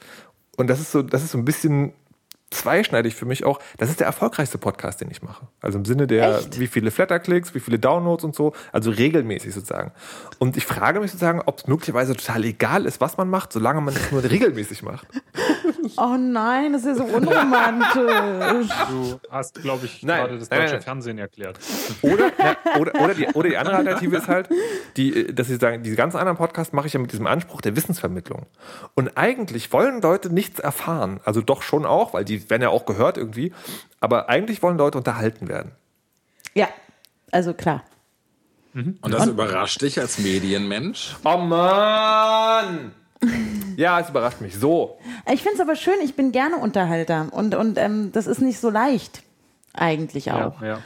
und das ist so, das ist so ein bisschen zweischneidig für mich auch, das ist der erfolgreichste Podcast, den ich mache. Also im Sinne der, Echt? wie viele Flatterklicks, wie viele Downloads und so, also regelmäßig sozusagen. Und ich frage mich sozusagen, ob es möglicherweise total egal ist, was man macht, solange man es nur regelmäßig macht. Oh nein, das ist ja so unromantisch. (laughs) Du hast, glaube ich, Nein, gerade das nein, deutsche nein. Fernsehen erklärt. Oder, na, oder, oder, die, oder die andere Alternative ist halt, die, dass sie sagen, diese ganzen anderen Podcasts mache ich ja mit diesem Anspruch der Wissensvermittlung. Und eigentlich wollen Leute nichts erfahren. Also doch schon auch, weil die werden ja auch gehört irgendwie. Aber eigentlich wollen Leute unterhalten werden. Ja, also klar. Und das überrascht dich als Medienmensch? Oh Mann! (laughs) Ja, es überrascht mich. So. Ich finde es aber schön, ich bin gerne Unterhalter und, und ähm, das ist nicht so leicht. Eigentlich auch. Ja, ja.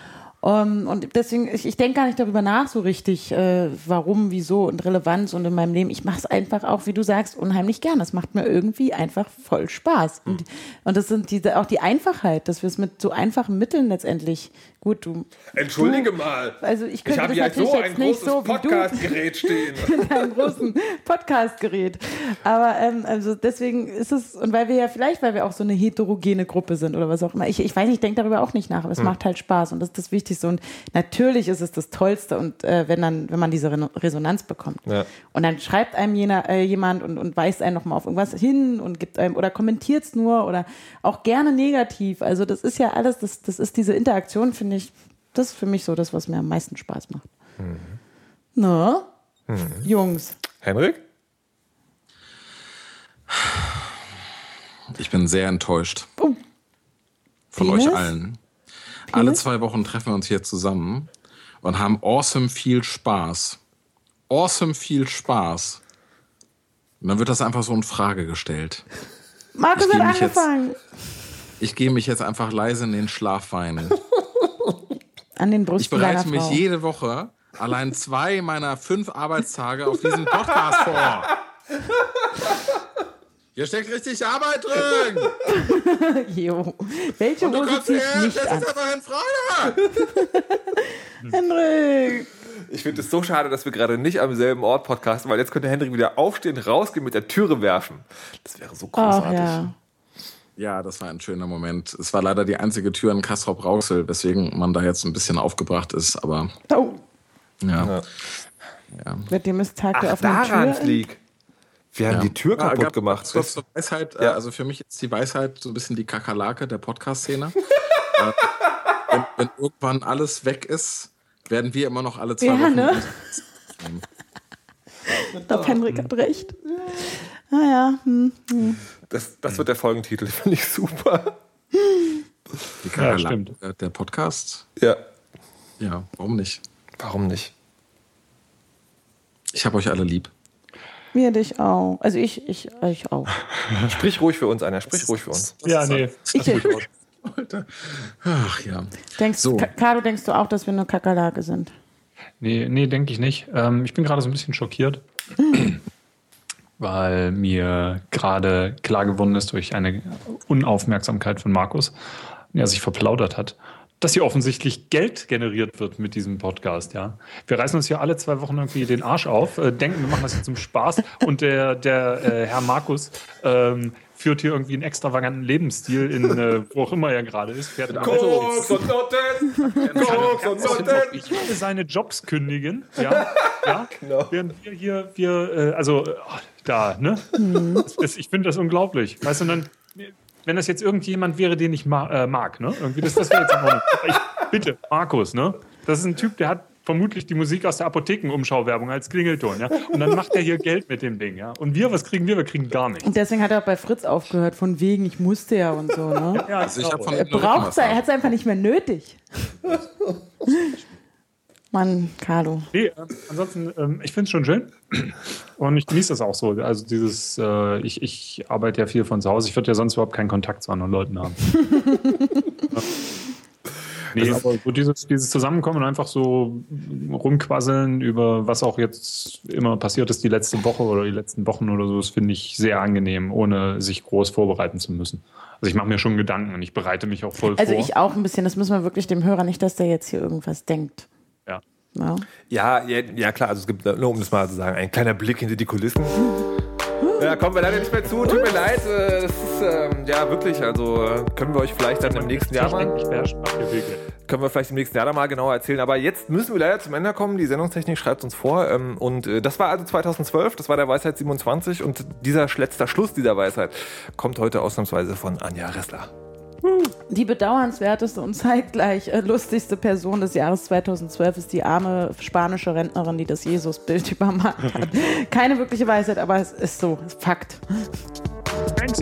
Um, und deswegen, ich, ich denke gar nicht darüber nach so richtig, äh, warum, wieso und Relevanz und in meinem Leben. Ich mache es einfach auch, wie du sagst, unheimlich gern. Es macht mir irgendwie einfach voll Spaß. Und, und das sind diese, auch die Einfachheit, dass wir es mit so einfachen Mitteln letztendlich, gut, du. Entschuldige du, mal. Also ich Ich könnte habe das hier natürlich so jetzt ein nicht so wie Podcastgerät (laughs) stehen. mit einem großen Podcastgerät. Aber ähm, also deswegen ist es, und weil wir ja vielleicht, weil wir auch so eine heterogene Gruppe sind oder was auch immer, ich, ich weiß nicht, ich denke darüber auch nicht nach, aber es Hm. macht halt Spaß und das ist das Wichtigste. Und natürlich ist es das Tollste und äh, wenn dann, wenn man diese Re Resonanz bekommt. Ja. Und dann schreibt einem jener, äh, jemand und, und weist einen nochmal auf irgendwas hin und gibt einem oder kommentiert es nur oder auch gerne negativ. Also das ist ja alles, das, das ist diese Interaktion, finde ich, das ist für mich so das, was mir am meisten Spaß macht. Mhm. Na? Jungs. Henrik? Ich bin sehr enttäuscht. Oh. Von Penis? euch allen. Alle zwei Wochen treffen wir uns hier zusammen und haben awesome viel Spaß. Awesome viel Spaß. Und dann wird das einfach so in Frage gestellt. Markus Ich hat mich jetzt- angefangen. Ich gehe mich jetzt einfach leise in den Schlaf weinen. An den Ich Brüsten deiner bereite mich Frau. jede Woche allein zwei meiner fünf Arbeitstage auf diesen Podcast vor. (laughs) Hier steckt richtig Arbeit drin. (laughs) Jo. Welche Und du Hose kommst zieht her, nicht das an? ist einfach in Frage. (laughs) Hendrik. Ich finde es so schade, dass wir gerade nicht am selben Ort podcasten, weil jetzt könnte Hendrik wieder aufstehen, rausgehen, mit der Türe werfen. Das wäre so Ach großartig. ja. Ja, das war ein schöner Moment. Es war leider die einzige Tür in Kastrop-Rauxel, weswegen man da jetzt ein bisschen aufgebracht ist, aber Oh, ja. Ja. mit dem ist Tag der Ach, offenen daran Tür. liegt. Wir haben Ja. die Tür Ah, kaputt gab- gemacht. Kurz zur Weisheit, äh, Ja. also für mich ist die Weisheit so ein bisschen die Kakerlake der Podcast-Szene. (laughs) äh, wenn, wenn irgendwann alles weg ist, werden wir immer noch alle zwei Ja, Wochen. ne? Ich glaube, Hendrik hat recht. Naja, hm. Das, das wird der Folgentitel, (laughs) finde ich super. Die Kakerlake stimmt. äh, der Podcast. Ja. Ja, warum nicht? Warum nicht? Ich habe euch alle lieb. Mir dich auch. Also ich, ich, ich auch. (laughs) Sprich ruhig für uns, einer. Sprich ruhig für uns. Ja, nee. Ich, Ach ja. denkst, So. Carlo, denkst du auch, dass wir eine Kakerlake sind? Nee, nee denke ich nicht. Ähm, ich bin gerade so ein bisschen schockiert, (clears throat) weil mir gerade klar geworden ist durch eine Unaufmerksamkeit von Markus, der sich verplaudert hat, dass hier offensichtlich Geld generiert wird mit diesem Podcast. Ja, wir reißen uns hier alle zwei Wochen irgendwie den Arsch auf, äh, denken, wir machen das jetzt zum Spaß und der, der äh, Herr Markus ähm, führt hier irgendwie einen extravaganten Lebensstil in äh, wo auch immer er gerade ist, fährt. Koks und Noten! Koks und Noten! Ich würde seine Jobs kündigen, ja, ja. Genau. Während wir hier, wir, äh, also äh, da, ne? Das, ist- ich finde das unglaublich. Weißt du, dann, wenn das jetzt irgendjemand wäre, den ich ma äh, mag, ne? Irgendwie, das, das wäre jetzt. Aber ich, bitte, Markus, ne? Das ist ein Typ, der hat vermutlich die Musik aus der Apothekenumschauwerbung als Klingelton, ja? Und dann macht er hier Geld mit dem Ding, ja? Und wir, was kriegen wir? Wir kriegen gar nichts. Und deswegen hat er auch bei Fritz aufgehört, von wegen, ich musste ja und so. Ne? Ja, Also ich habe von Er braucht er hat es einfach nicht mehr nötig. Mann, Carlo. Nee, äh, ansonsten, ähm, ich finde es schon schön. Und ich genieße das auch so. Also dieses, äh, ich, ich arbeite ja viel von zu Hause. Ich würde ja sonst überhaupt keinen Kontakt zu anderen Leuten haben. (laughs) nee, aber so dieses, dieses Zusammenkommen und einfach so rumquasseln über was auch jetzt immer passiert ist die letzte Woche oder die letzten Wochen oder so, das finde ich sehr angenehm, ohne sich groß vorbereiten zu müssen. Also ich mache mir schon Gedanken und ich bereite mich auch voll Also vor. ich auch ein bisschen, das müssen wir wirklich dem Hörer nicht, dass der jetzt hier irgendwas denkt. Ja. Ja. Ja, ja, ja, klar, also es gibt, nur um das mal zu sagen, ein kleiner Blick hinter die Kulissen. (laughs) Ja, kommen wir leider nicht mehr zu, tut mir leid. äh, Das ist, ähm, ja, wirklich, also äh, können wir euch vielleicht dann im nächsten Jahr mal, können wir vielleicht im nächsten Jahr dann mal genauer erzählen. Aber jetzt müssen wir leider zum Ende kommen. Die Sendungstechnik schreibt uns vor. ähm, Und äh, das war also 2012, das war der Weisheit 27 und dieser letzter Schluss dieser Weisheit kommt heute ausnahmsweise von Anja Ressler. Die bedauernswerteste und zeitgleich äh, lustigste Person des Jahres 2012 ist die arme spanische Rentnerin, die das Jesusbild (laughs) übermalt hat. Keine wirkliche Weisheit, aber es ist so, Fakt. Thanks,